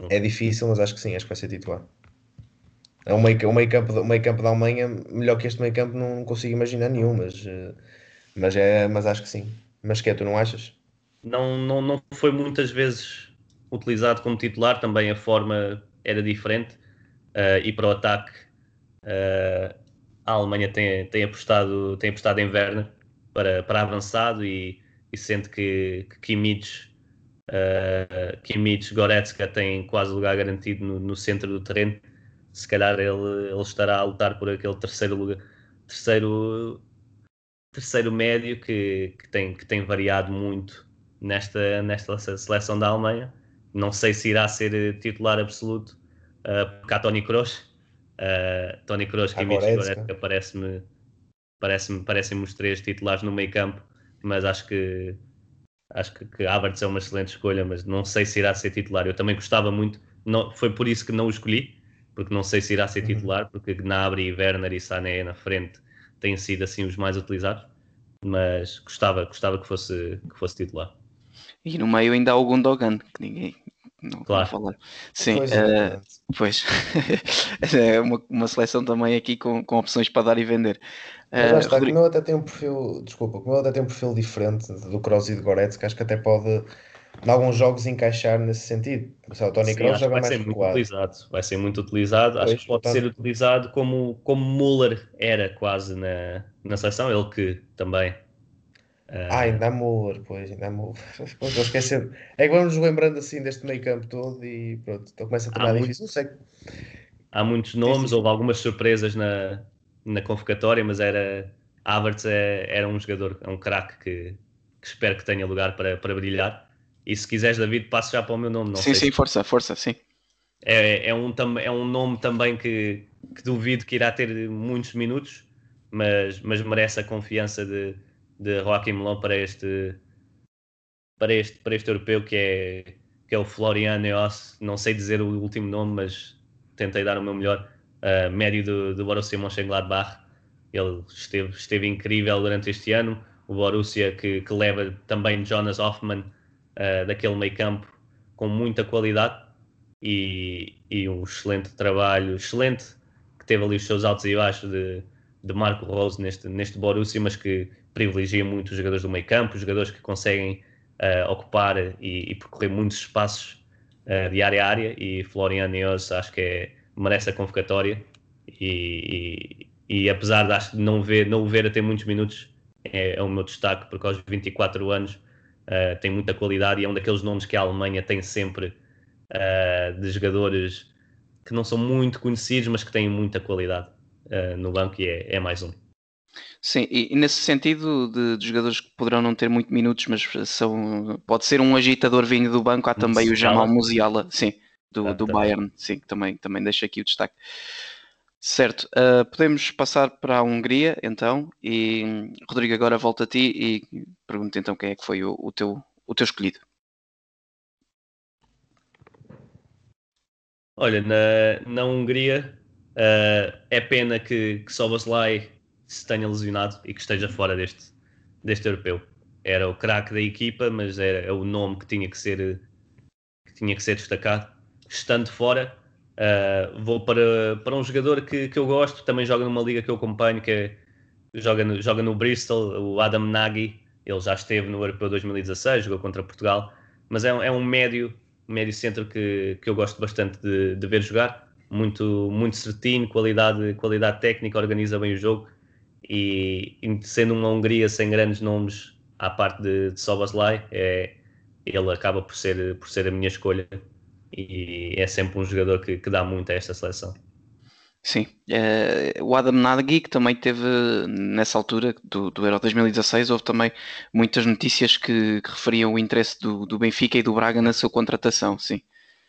Hum. É difícil, mas acho que sim, acho que vai ser titular. É um meio, um meio, campo, um meio campo da Alemanha, melhor que este meio campo não consigo imaginar nenhum, mas, eh, mas, é, mas acho que sim. Mas que é, tu não achas? não, não, não foi muitas vezes utilizado como titular, também a forma era diferente. Uh, e para o ataque, uh, a Alemanha tem, tem, apostado, tem apostado em Werner para, para avançado e, e sente que, que Kimmich, uh, Kimmich Goretzka tem quase lugar garantido no, no, centro do terreno. Se calhar ele, ele estará a lutar por aquele terceiro lugar, terceiro, terceiro médio que, que, tem, que tem variado muito nesta, nesta seleção da Alemanha. Não sei se irá ser eh, titular absoluto, uh, porque há Tony Kroos. Uh, Tony Kroos, que Goretzka, parece-me parece-me parecem os três titulares no meio campo, mas acho que acho que, que Havertz é uma excelente escolha, mas não sei se irá ser titular. Eu também gostava muito, não, foi por isso que não o escolhi, porque não sei se irá ser uhum. titular, porque Gnabry, Werner e Sané na frente têm sido assim os mais utilizados, mas gostava, gostava que fosse, que fosse titular. E no meio ainda há o Gundogan, que ninguém não claro. falar. Sim, pois, uh, pois. é uma, uma seleção também aqui com, com opções para dar e vender. Mas uh, está, Rodrigo... o meu até tem um perfil, desculpa, o meu até tem um perfil diferente do Kroos e do Goretzka, acho que até pode em alguns jogos encaixar nesse sentido. O Tony Kroos joga vai mais ser muito utilizado, vai ser muito utilizado, pois, acho que pode portanto... ser utilizado como, como Muller era quase na, na seleção, ele que também ah, ainda há Muller, pois, ainda há Muller. Pois, esquecer. É que vamos lembrando assim deste meio campo todo e pronto, então começa a tornar há difícil. Muito. Há muitos nomes, houve algumas surpresas na, na convocatória, mas era Havertz é, era um jogador, é um craque que, que, espero que tenha lugar para, para brilhar. E se quiseres, David, passo já para o meu nome. Não sim, sim, se... força, força, sim. É, é, um, é um nome também que, que duvido que irá ter muitos minutos, mas, mas merece a confiança de de Joaquim Melão para este para este, para este europeu que é, que é o Florian Neos, não sei dizer o último nome, mas tentei dar o meu melhor, uh, médio do, do Borussia Mönchengladbach. Ele esteve, esteve incrível durante este ano. O Borussia que, que leva também Jonas Hoffman uh, daquele meio campo com muita qualidade e, e um excelente trabalho, excelente, que teve ali os seus altos e baixos de, de Marco Rose neste, neste Borussia, mas que privilegia muito os jogadores do meio campo, os jogadores que conseguem uh, ocupar e, e, percorrer muitos espaços uh, de área a área. E Florian Neos acho que é, merece a convocatória. E, e, e apesar de, de não, ver, não o ver a ter muitos minutos é, é o meu destaque porque aos 24 anos uh, tem muita qualidade e é um daqueles nomes que a Alemanha tem sempre de jogadores que não são muito conhecidos mas que têm muita qualidade no banco e é, é mais um. Sim, e, e nesse sentido de, de, jogadores que poderão não ter muito minutos, mas são, pode ser um agitador vindo do banco, há também o Jamal Musiala, sim, do, ah, do Bayern, sim, também, também deixa aqui o destaque. Certo, uh, podemos passar para a Hungria então, e Rodrigo, agora volta a ti e pergunta então quem é que foi o, o, teu, o teu escolhido. Olha, na, na Hungria uh, é pena que, que Soboslai se tenha lesionado e que esteja fora deste, deste europeu. Era o craque da equipa, mas era o nome que tinha que ser, que tinha que ser destacado. Estando fora, uh, vou para, para um jogador que, que eu gosto, também joga numa liga que eu acompanho, que é, joga, no, joga no Bristol, o Adam Nagy. Ele já esteve no Europeu 2016, jogou contra Portugal, mas é, é um médio, médio centro que, que eu gosto bastante de, de ver jogar. Muito, muito certinho, qualidade, qualidade técnica, organiza bem o jogo e, e sendo uma Hungria sem grandes nomes à parte de, de Soboslai, é, ele acaba por ser, por ser a minha escolha e é sempre um jogador que, que dá muito a esta seleção. Sim, uh, o Adam Nagy que também teve nessa altura do, do Euro 2016, houve também muitas notícias que, que referiam o interesse do, do, Benfica e do Braga na sua contratação, sim.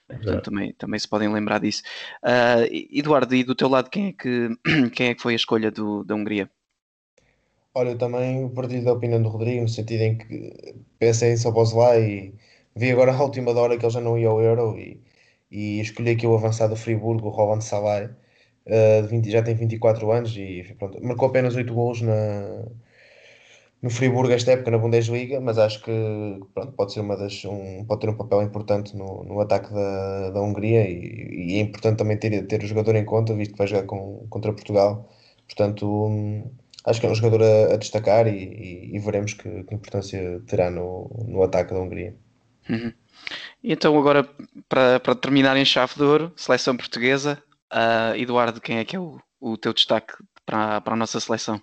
Portanto, também, também se podem lembrar disso. Uh, Eduardo, e do teu lado, quem é que, quem é que foi a escolha do, da Hungria? Olha, eu também partilho da opinião do Rodrigo, no sentido em que pensei em lá e vi agora a última hora que ele já não ia ao Euro e, e escolhi aqui o avançado do Friburgo, o Roland Salai Uh, 20, já tem 24 anos e pronto, marcou apenas 8 gols na, no Friburgo esta época na Bundesliga, mas acho que pronto, pode ser uma das um, pode ter um papel importante no, no ataque da, da Hungria e, e, é importante também ter, ter o jogador em conta, visto que vai jogar com, contra Portugal. Portanto, um, acho que é um jogador a, a destacar e, e, e, veremos que, que, importância terá no, no ataque da Hungria. Uhum. Então agora para, para terminar em chave de ouro, seleção portuguesa, Uh, Eduardo, quem é que é o, o teu destaque para, para a nossa seleção?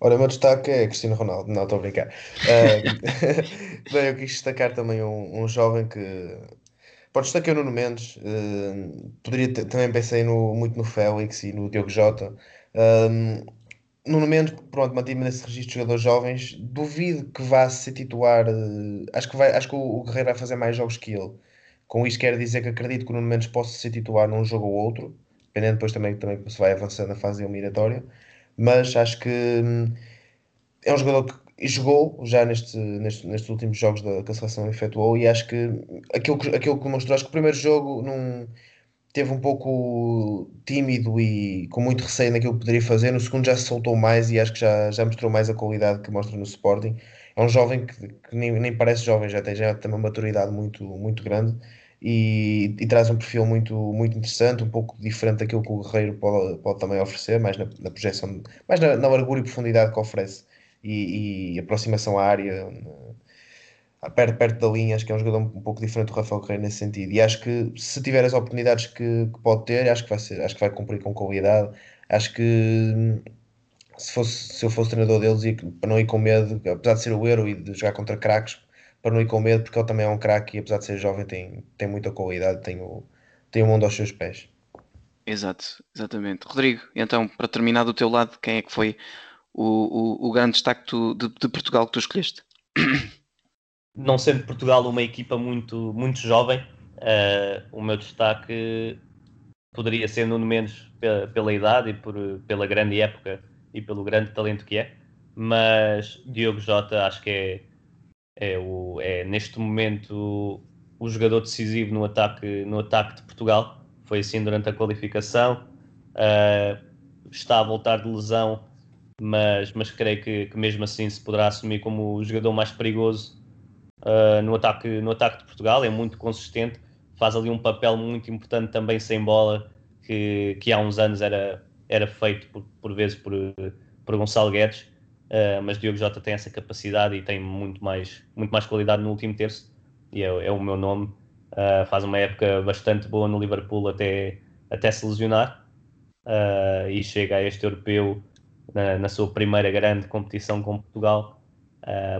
Olha, o meu destaque é Cristiano Ronaldo, não estou a brincar. Uh, bem, eu quis destacar também um, um jovem que. Pode destacar o Nuno Mendes, uh, poderia ter, também pensei no, muito no Félix e no Diogo Jota. Um, Nuno Mendes, pronto, mantive-me nesse registro de jogadores jovens. Duvido que vá ser titular. Uh, acho que, vai, acho que o, o Guerreiro vai fazer mais jogos que ele. Com isto quero dizer que acredito que o Nuno Mendes possa ser titular num jogo ou outro, dependendo depois também, também se vai avançando na fase eliminatória, mas acho que hum, é um jogador que jogou já neste, neste, nestes últimos jogos da, que a seleção efetuou e acho que aquilo, aquilo que mostrou, acho que o primeiro jogo num, teve um pouco tímido e com muito receio naquilo que poderia fazer, no segundo já se soltou mais e acho que já, já mostrou mais a qualidade que mostra no Sporting. É um jovem que, que nem, nem, parece jovem, já tem, já tem uma maturidade muito, muito grande e, e, traz um perfil muito, muito interessante, um pouco diferente daquilo que o Guerreiro pode, pode também oferecer, mais na, na projeção, mais na, na, largura e profundidade que oferece e, e aproximação à área, perto, perto da linha. Acho que é um jogador um, pouco diferente do Rafael Guerreiro nesse sentido. E acho que se tiver as oportunidades que, que, pode ter, acho que, vai ser, acho que vai cumprir com qualidade. Acho que se, fosse, se eu fosse treinador deles, ia, para não ir com medo, apesar de ser o Euro e de jogar contra craques para não ir com medo, porque ele também é um craque e apesar de ser jovem tem, tem muita qualidade, tem o, tem o mundo aos seus pés. Exato, exatamente. Rodrigo, então, para terminar do teu lado, quem é que foi o, o, o grande destaque tu, de, de, Portugal que tu escolheste? Não sendo Portugal uma equipa muito, muito jovem, uh, o meu destaque poderia ser Nuno Mendes pela, pela idade e por, pela grande época e pelo grande talento que é, mas Diogo Jota acho que é é, o, é neste momento o jogador decisivo no ataque, no ataque de Portugal. Foi assim durante a qualificação. Uh, está a voltar de lesão, mas, mas creio que, que, mesmo assim se poderá assumir como o jogador mais perigoso uh, no, ataque, no ataque de Portugal. É muito consistente, faz ali um papel muito importante também sem bola, que, que há uns anos era, era feito por, por vezes por, por Gonçalo Guedes. Uh, mas Diogo Jota tem essa capacidade e tem muito mais, muito mais qualidade no último terço e é, é o meu nome. Uh, faz uma época bastante boa no Liverpool até, até se lesionar uh, e chega a este europeu na, na, sua primeira grande competição com Portugal,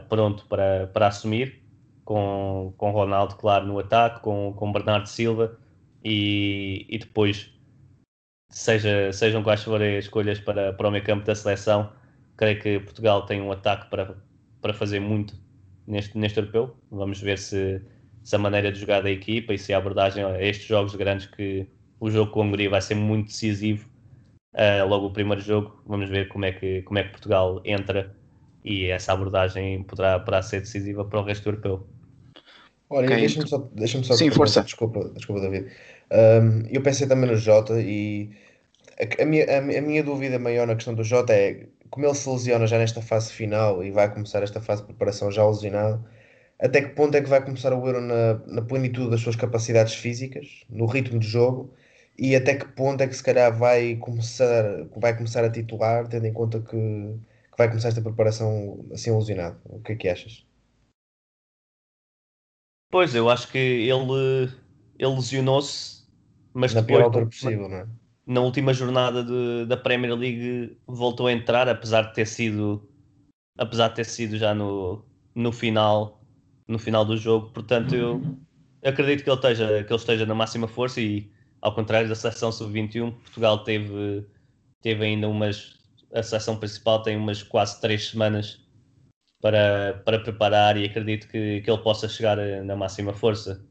pronto para, para assumir, com, com Ronaldo, claro, no ataque, com, com Bernardo Silva e, e depois, seja, sejam quais forem as escolhas para, para o meio campo da seleção creio que Portugal tem um ataque para, para fazer muito neste, neste europeu. Vamos ver se, se a maneira de jogar da equipa e se a abordagem a estes jogos grandes que o jogo com a Hungria vai ser muito decisivo. Uh, logo o primeiro jogo, vamos ver como é que, como é que Portugal entra e essa abordagem poderá, poderá ser decisiva para o resto europeu. Olha, okay. deixa-me só, deixa só Sim, força. Desculpa, desculpa David. Um, eu pensei também no Jota e a, a, minha, a, a, minha dúvida maior na questão do Jota é como ele se lesiona já nesta fase final e vai começar esta fase de preparação já lesionado, até que ponto é que vai começar o Euro na, na plenitude das suas capacidades físicas, no ritmo de jogo, e até que ponto é que se calhar vai começar, vai começar a titular, tendo em conta que, que vai começar esta preparação assim lesionado. O que é que achas? Pois, eu acho que ele, ele lesionou-se, mas na depois, pior possível, não é? na última jornada de, da Premier League voltou a entrar, apesar de ter sido apesar de ter sido já no, no final no final do jogo. Portanto, eu acredito que ele esteja que ele esteja na máxima força e ao contrário da seleção sub-21, Portugal teve, teve ainda umas. A seleção principal tem umas quase três semanas para, para preparar e acredito que, que ele possa chegar eh, na máxima força.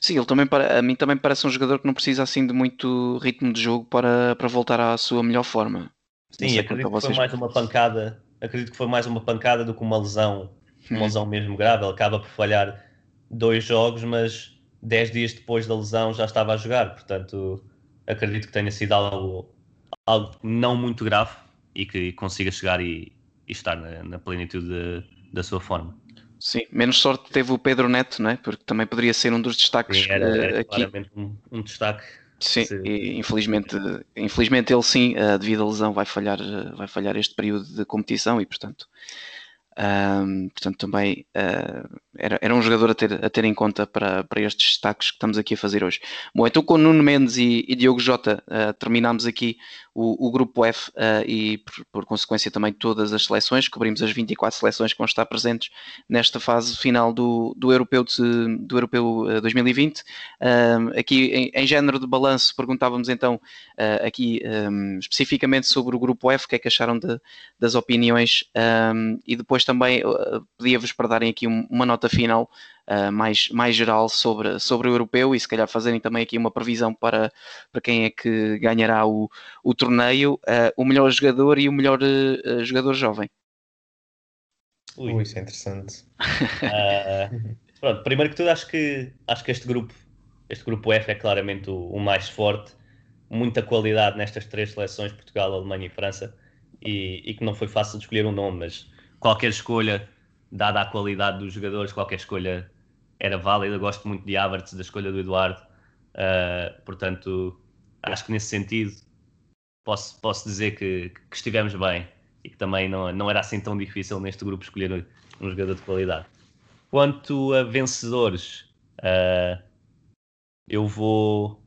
Sim, ele também a mim também parece um jogador que não precisa assim de muito ritmo de jogo para, para voltar à sua melhor forma. Sim, acredito que foi mais uma pancada, acredito que foi mais uma pancada do que uma lesão, uma hum. lesão mesmo grave. Ele acaba por falhar dois jogos, mas dez dias depois da lesão já estava a jogar, portanto acredito que tenha sido algo, algo não muito grave e que consiga chegar e, e estar na, na plenitude de, da sua forma. Sim, menos sorte teve o Pedro Neto, não é? Porque também poderia ser um dos destaques sim, era, era uh, aqui. claramente um, um destaque. Sim, e infelizmente, infelizmente ele sim, uh, devido à lesão, vai falhar, uh, vai falhar este período de competição e portanto um, portanto, também uh, era, era um jogador a ter, a ter em conta para, para estes destaques que estamos aqui a fazer hoje. Bom, então com Nuno Mendes e, e Diogo Jota uh, terminamos aqui o, o grupo F uh, e, por, por, consequência, também todas as seleções. Cobrimos as 24 seleções que vão estar presentes nesta fase final do, do Europeu, de, do Europeu 2020. aqui, em, em, género de balanço, perguntávamos então aqui um, especificamente sobre o grupo F, o que é que acharam de, das opiniões um, e depois também uh, pedia-vos para darem aqui uma nota final uh, mais, mais geral sobre, sobre o europeu e se calhar fazerem também aqui uma previsão para, para quem é que ganhará o, o torneio, uh, o melhor jogador e o melhor uh, jogador jovem. Ui, Ui isso é interessante. pronto, primeiro que tudo acho que, acho que este grupo este grupo F é claramente o, o mais forte, muita qualidade nestas três seleções, Portugal, Alemanha e França, e, e, que não foi fácil de escolher um nome, mas qualquer escolha, dada a qualidade dos jogadores, qualquer escolha era válida. Gosto muito de Havertz, da escolha do Eduardo. Uh, portanto, acho que nesse sentido posso, posso dizer que, que estivemos bem e que também não, não era assim tão difícil neste grupo escolher um jogador de qualidade. Quanto a vencedores, uh, eu vou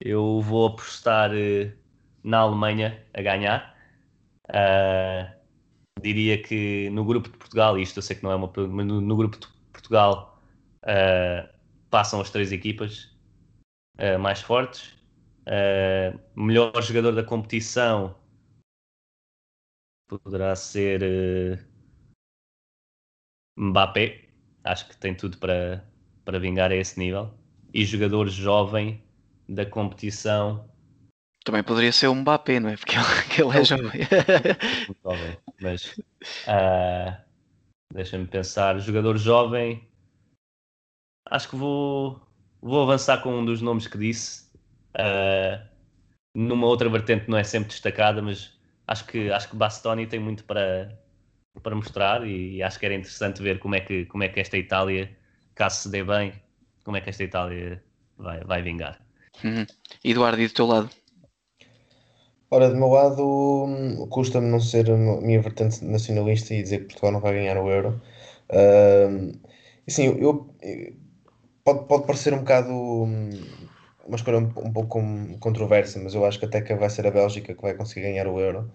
eu vou apostar uh, na Alemanha a ganhar. Uh, diria que no grupo de Portugal, isto eu sei que não é uma pergunta, mas no, no grupo de Portugal uh, passam as três equipas uh, mais fortes. Uh, melhor jogador da competição poderá ser Mbappé. Acho que tem tudo para, para vingar a esse nível. E jogador jovem da competição também poderia ser um Mbappé, não é? Porque ele, ele é jovem. Mas uh, deixa-me pensar. Jogador jovem. Acho que vou, vou avançar com um dos nomes que disse. Uh, numa outra vertente não é sempre destacada, mas acho que acho que Bastoni tem muito para, para mostrar e acho que era interessante ver como é que, como é que esta Itália, caso se dê bem, como é que esta Itália vai, vai vingar. Uhum. Eduardo, e do teu lado? Ora, do meu lado, custa-me não ser a minha vertente nacionalista e dizer que Portugal não vai ganhar o Euro. Uh, assim, eu, pode, pode parecer um bocado uma escolha um, um pouco controversa, mas eu acho que até que vai ser a Bélgica que vai conseguir ganhar o Euro.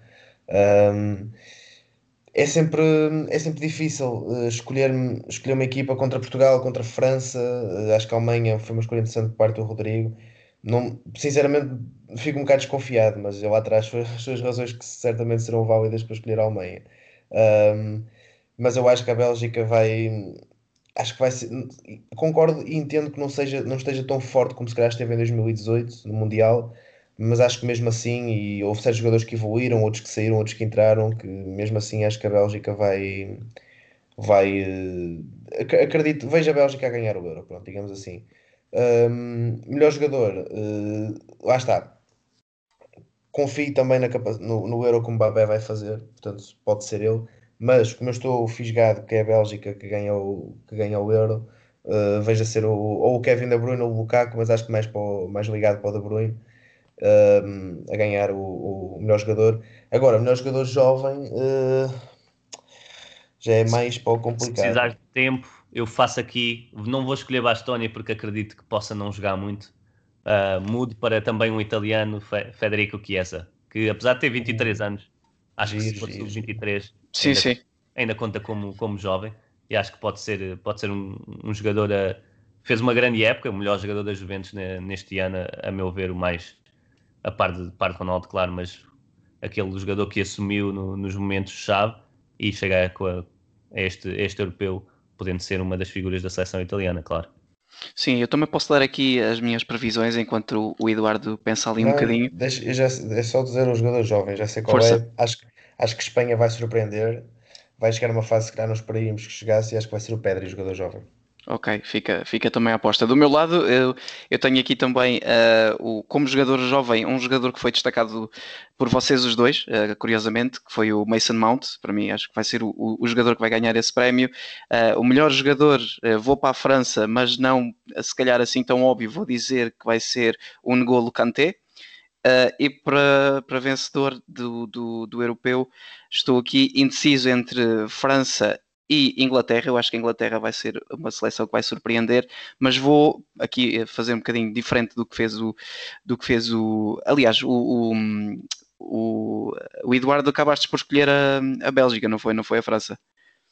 é sempre, é sempre difícil uh, escolher, escolher uma equipa contra Portugal, contra França. Uh, acho que a Alemanha foi uma escolha interessante por parte do Rodrigo. Não, sinceramente, fico um bocado desconfiado, mas eu lá atrás as suas razões que certamente serão válidas para escolher a Alemanha. Um, mas eu acho que a Bélgica vai. Acho que vai ser. Concordo e entendo que não, seja, não esteja tão forte como se calhar esteve em 2018 no Mundial, mas acho que mesmo assim, e houve certos jogadores que evoluíram, outros que saíram, outros que entraram, que mesmo assim acho que a Bélgica vai. vai uh, acredito, vejo a Bélgica a ganhar o Euro, pronto, digamos assim. Um, melhor jogador, uh, lá está. Confio também na no, no Euro que o Mbappé vai fazer, portanto pode ser ele. Mas como eu estou fisgado que é a Bélgica que ganha o, que ganha o Euro, uh, veja ser o, ou o Kevin De Bruyne ou o Lukaku, mas acho que mais, o, mais ligado para o De Bruyne a ganhar o, o, melhor jogador. Agora, melhor jogador jovem uh, já é mais para o complicado. Se precisar de tempo, eu faço aqui, não vou escolher Bastónia porque acredito que possa não jogar muito. Uh, mudo para também um italiano, Federico Chiesa, que apesar de ter 23 hum. anos, acho que se for sub-23 sim, ainda, sim. ainda conta como, como jovem e acho que pode ser, pode ser um, um jogador a, fez uma grande época, o melhor jogador da Juventus neste ano, a meu ver, o mais a par de, par de Ronaldo, claro, mas aquele jogador que assumiu no, nos momentos-chave e chega a, a, este, a este europeu, podendo ser uma das figuras da seleção italiana, claro. Sim, eu também posso dar aqui as minhas previsões enquanto o Eduardo pensa ali Não, um bocadinho. Deixa, já, é só dizer aos jogadores jovens, já sei qual Força. é. Acho, acho que Espanha vai surpreender. Vai chegar numa fase que já não esperaríamos que chegasse e acho que vai ser o Pedro, jogador jovem. Ok, fica, fica também a aposta. Do meu lado, eu, eu tenho aqui também, uh, o, como jogador jovem, um jogador que foi destacado por vocês os dois, uh, curiosamente, que foi o Mason Mount. Para mim, acho que vai ser o, o, o jogador que vai ganhar esse prémio. Uh, o melhor jogador, vou para a França, mas não, se calhar assim tão óbvio, vou dizer que vai ser o N'Golo Kanté. e para, para vencedor do, do, do europeu, estou aqui indeciso entre França e Inglaterra. Eu acho que a Inglaterra vai ser uma seleção que vai surpreender, mas vou aqui fazer um bocadinho diferente do que fez o. Do que fez o aliás, o, o, o, o Eduardo acabaste por escolher a, a Bélgica, não foi? Não foi a França?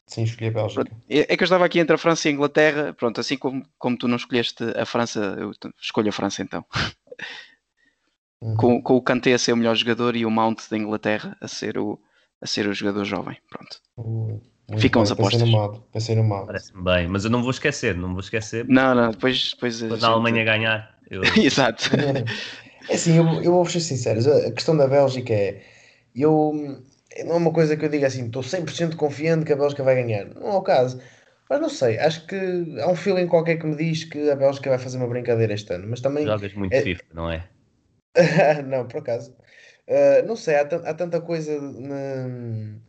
Sim, escolhi a Bélgica. É, é que eu estava aqui entre a França e a Inglaterra. Pronto, assim como, como tu não escolheste a França, eu escolho a França então. Uhum. Com, com o Kanté a ser o melhor jogador e o Mount da Inglaterra a ser o, a ser o jogador jovem. Pronto. Uhum. Muito Ficam as apostas. Pensei no modo, pensei no modo. Parece-me bem, mas eu não vou esquecer, não vou esquecer. Não, não, depois. depois Quando a, gente... Alemanha ganhar. Eu... Exato. É assim, eu, eu vou ser sincero, a questão da Bélgica é. Eu, não é uma coisa que eu diga assim, estou 100% confiante que a Bélgica vai ganhar. Não é o caso. Mas não sei, acho que há um feeling qualquer que me diz que a Bélgica vai fazer uma brincadeira este ano. Mas também. Jogas muito é... FIFA, não é? não, por acaso. Uh, não sei, há, há tanta coisa. Na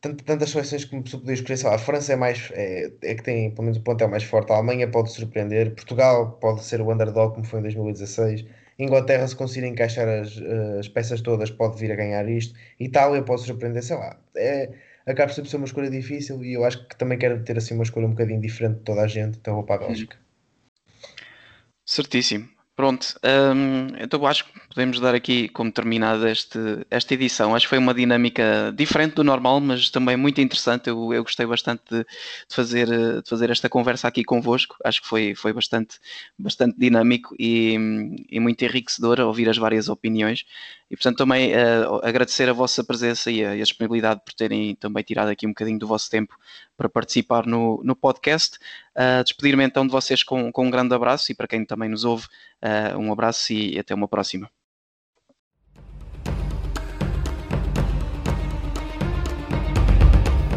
tantas seleções que se podia escolher, sei lá, a França é mais é, é que tem pelo menos o ponto é mais forte, a Alemanha pode surpreender, Portugal pode ser o underdog como foi em 2016, Inglaterra se conseguir encaixar as, as peças todas pode vir a ganhar isto, Itália pode surpreender, sei lá, é, acaba por ser uma escolha difícil e eu acho que também quero ter assim uma escolha um bocadinho diferente de toda a gente, então vou para a Bélgica. Certíssimo. Pronto, hum, então acho que podemos dar aqui como terminada este, esta edição. Acho que foi uma dinâmica diferente do normal, mas também muito interessante. Eu, eu gostei bastante de, de, fazer, de fazer esta conversa aqui convosco. Acho que foi, foi bastante, bastante dinâmico e, e muito enriquecedor ouvir as várias opiniões. E portanto também uh, agradecer a vossa presença e a, e a, disponibilidade por terem também tirado aqui um bocadinho do vosso tempo para participar no, no podcast. Uh, Despedir-me então de vocês com, com um grande abraço e para quem também nos ouve, uh, um abraço e até uma próxima.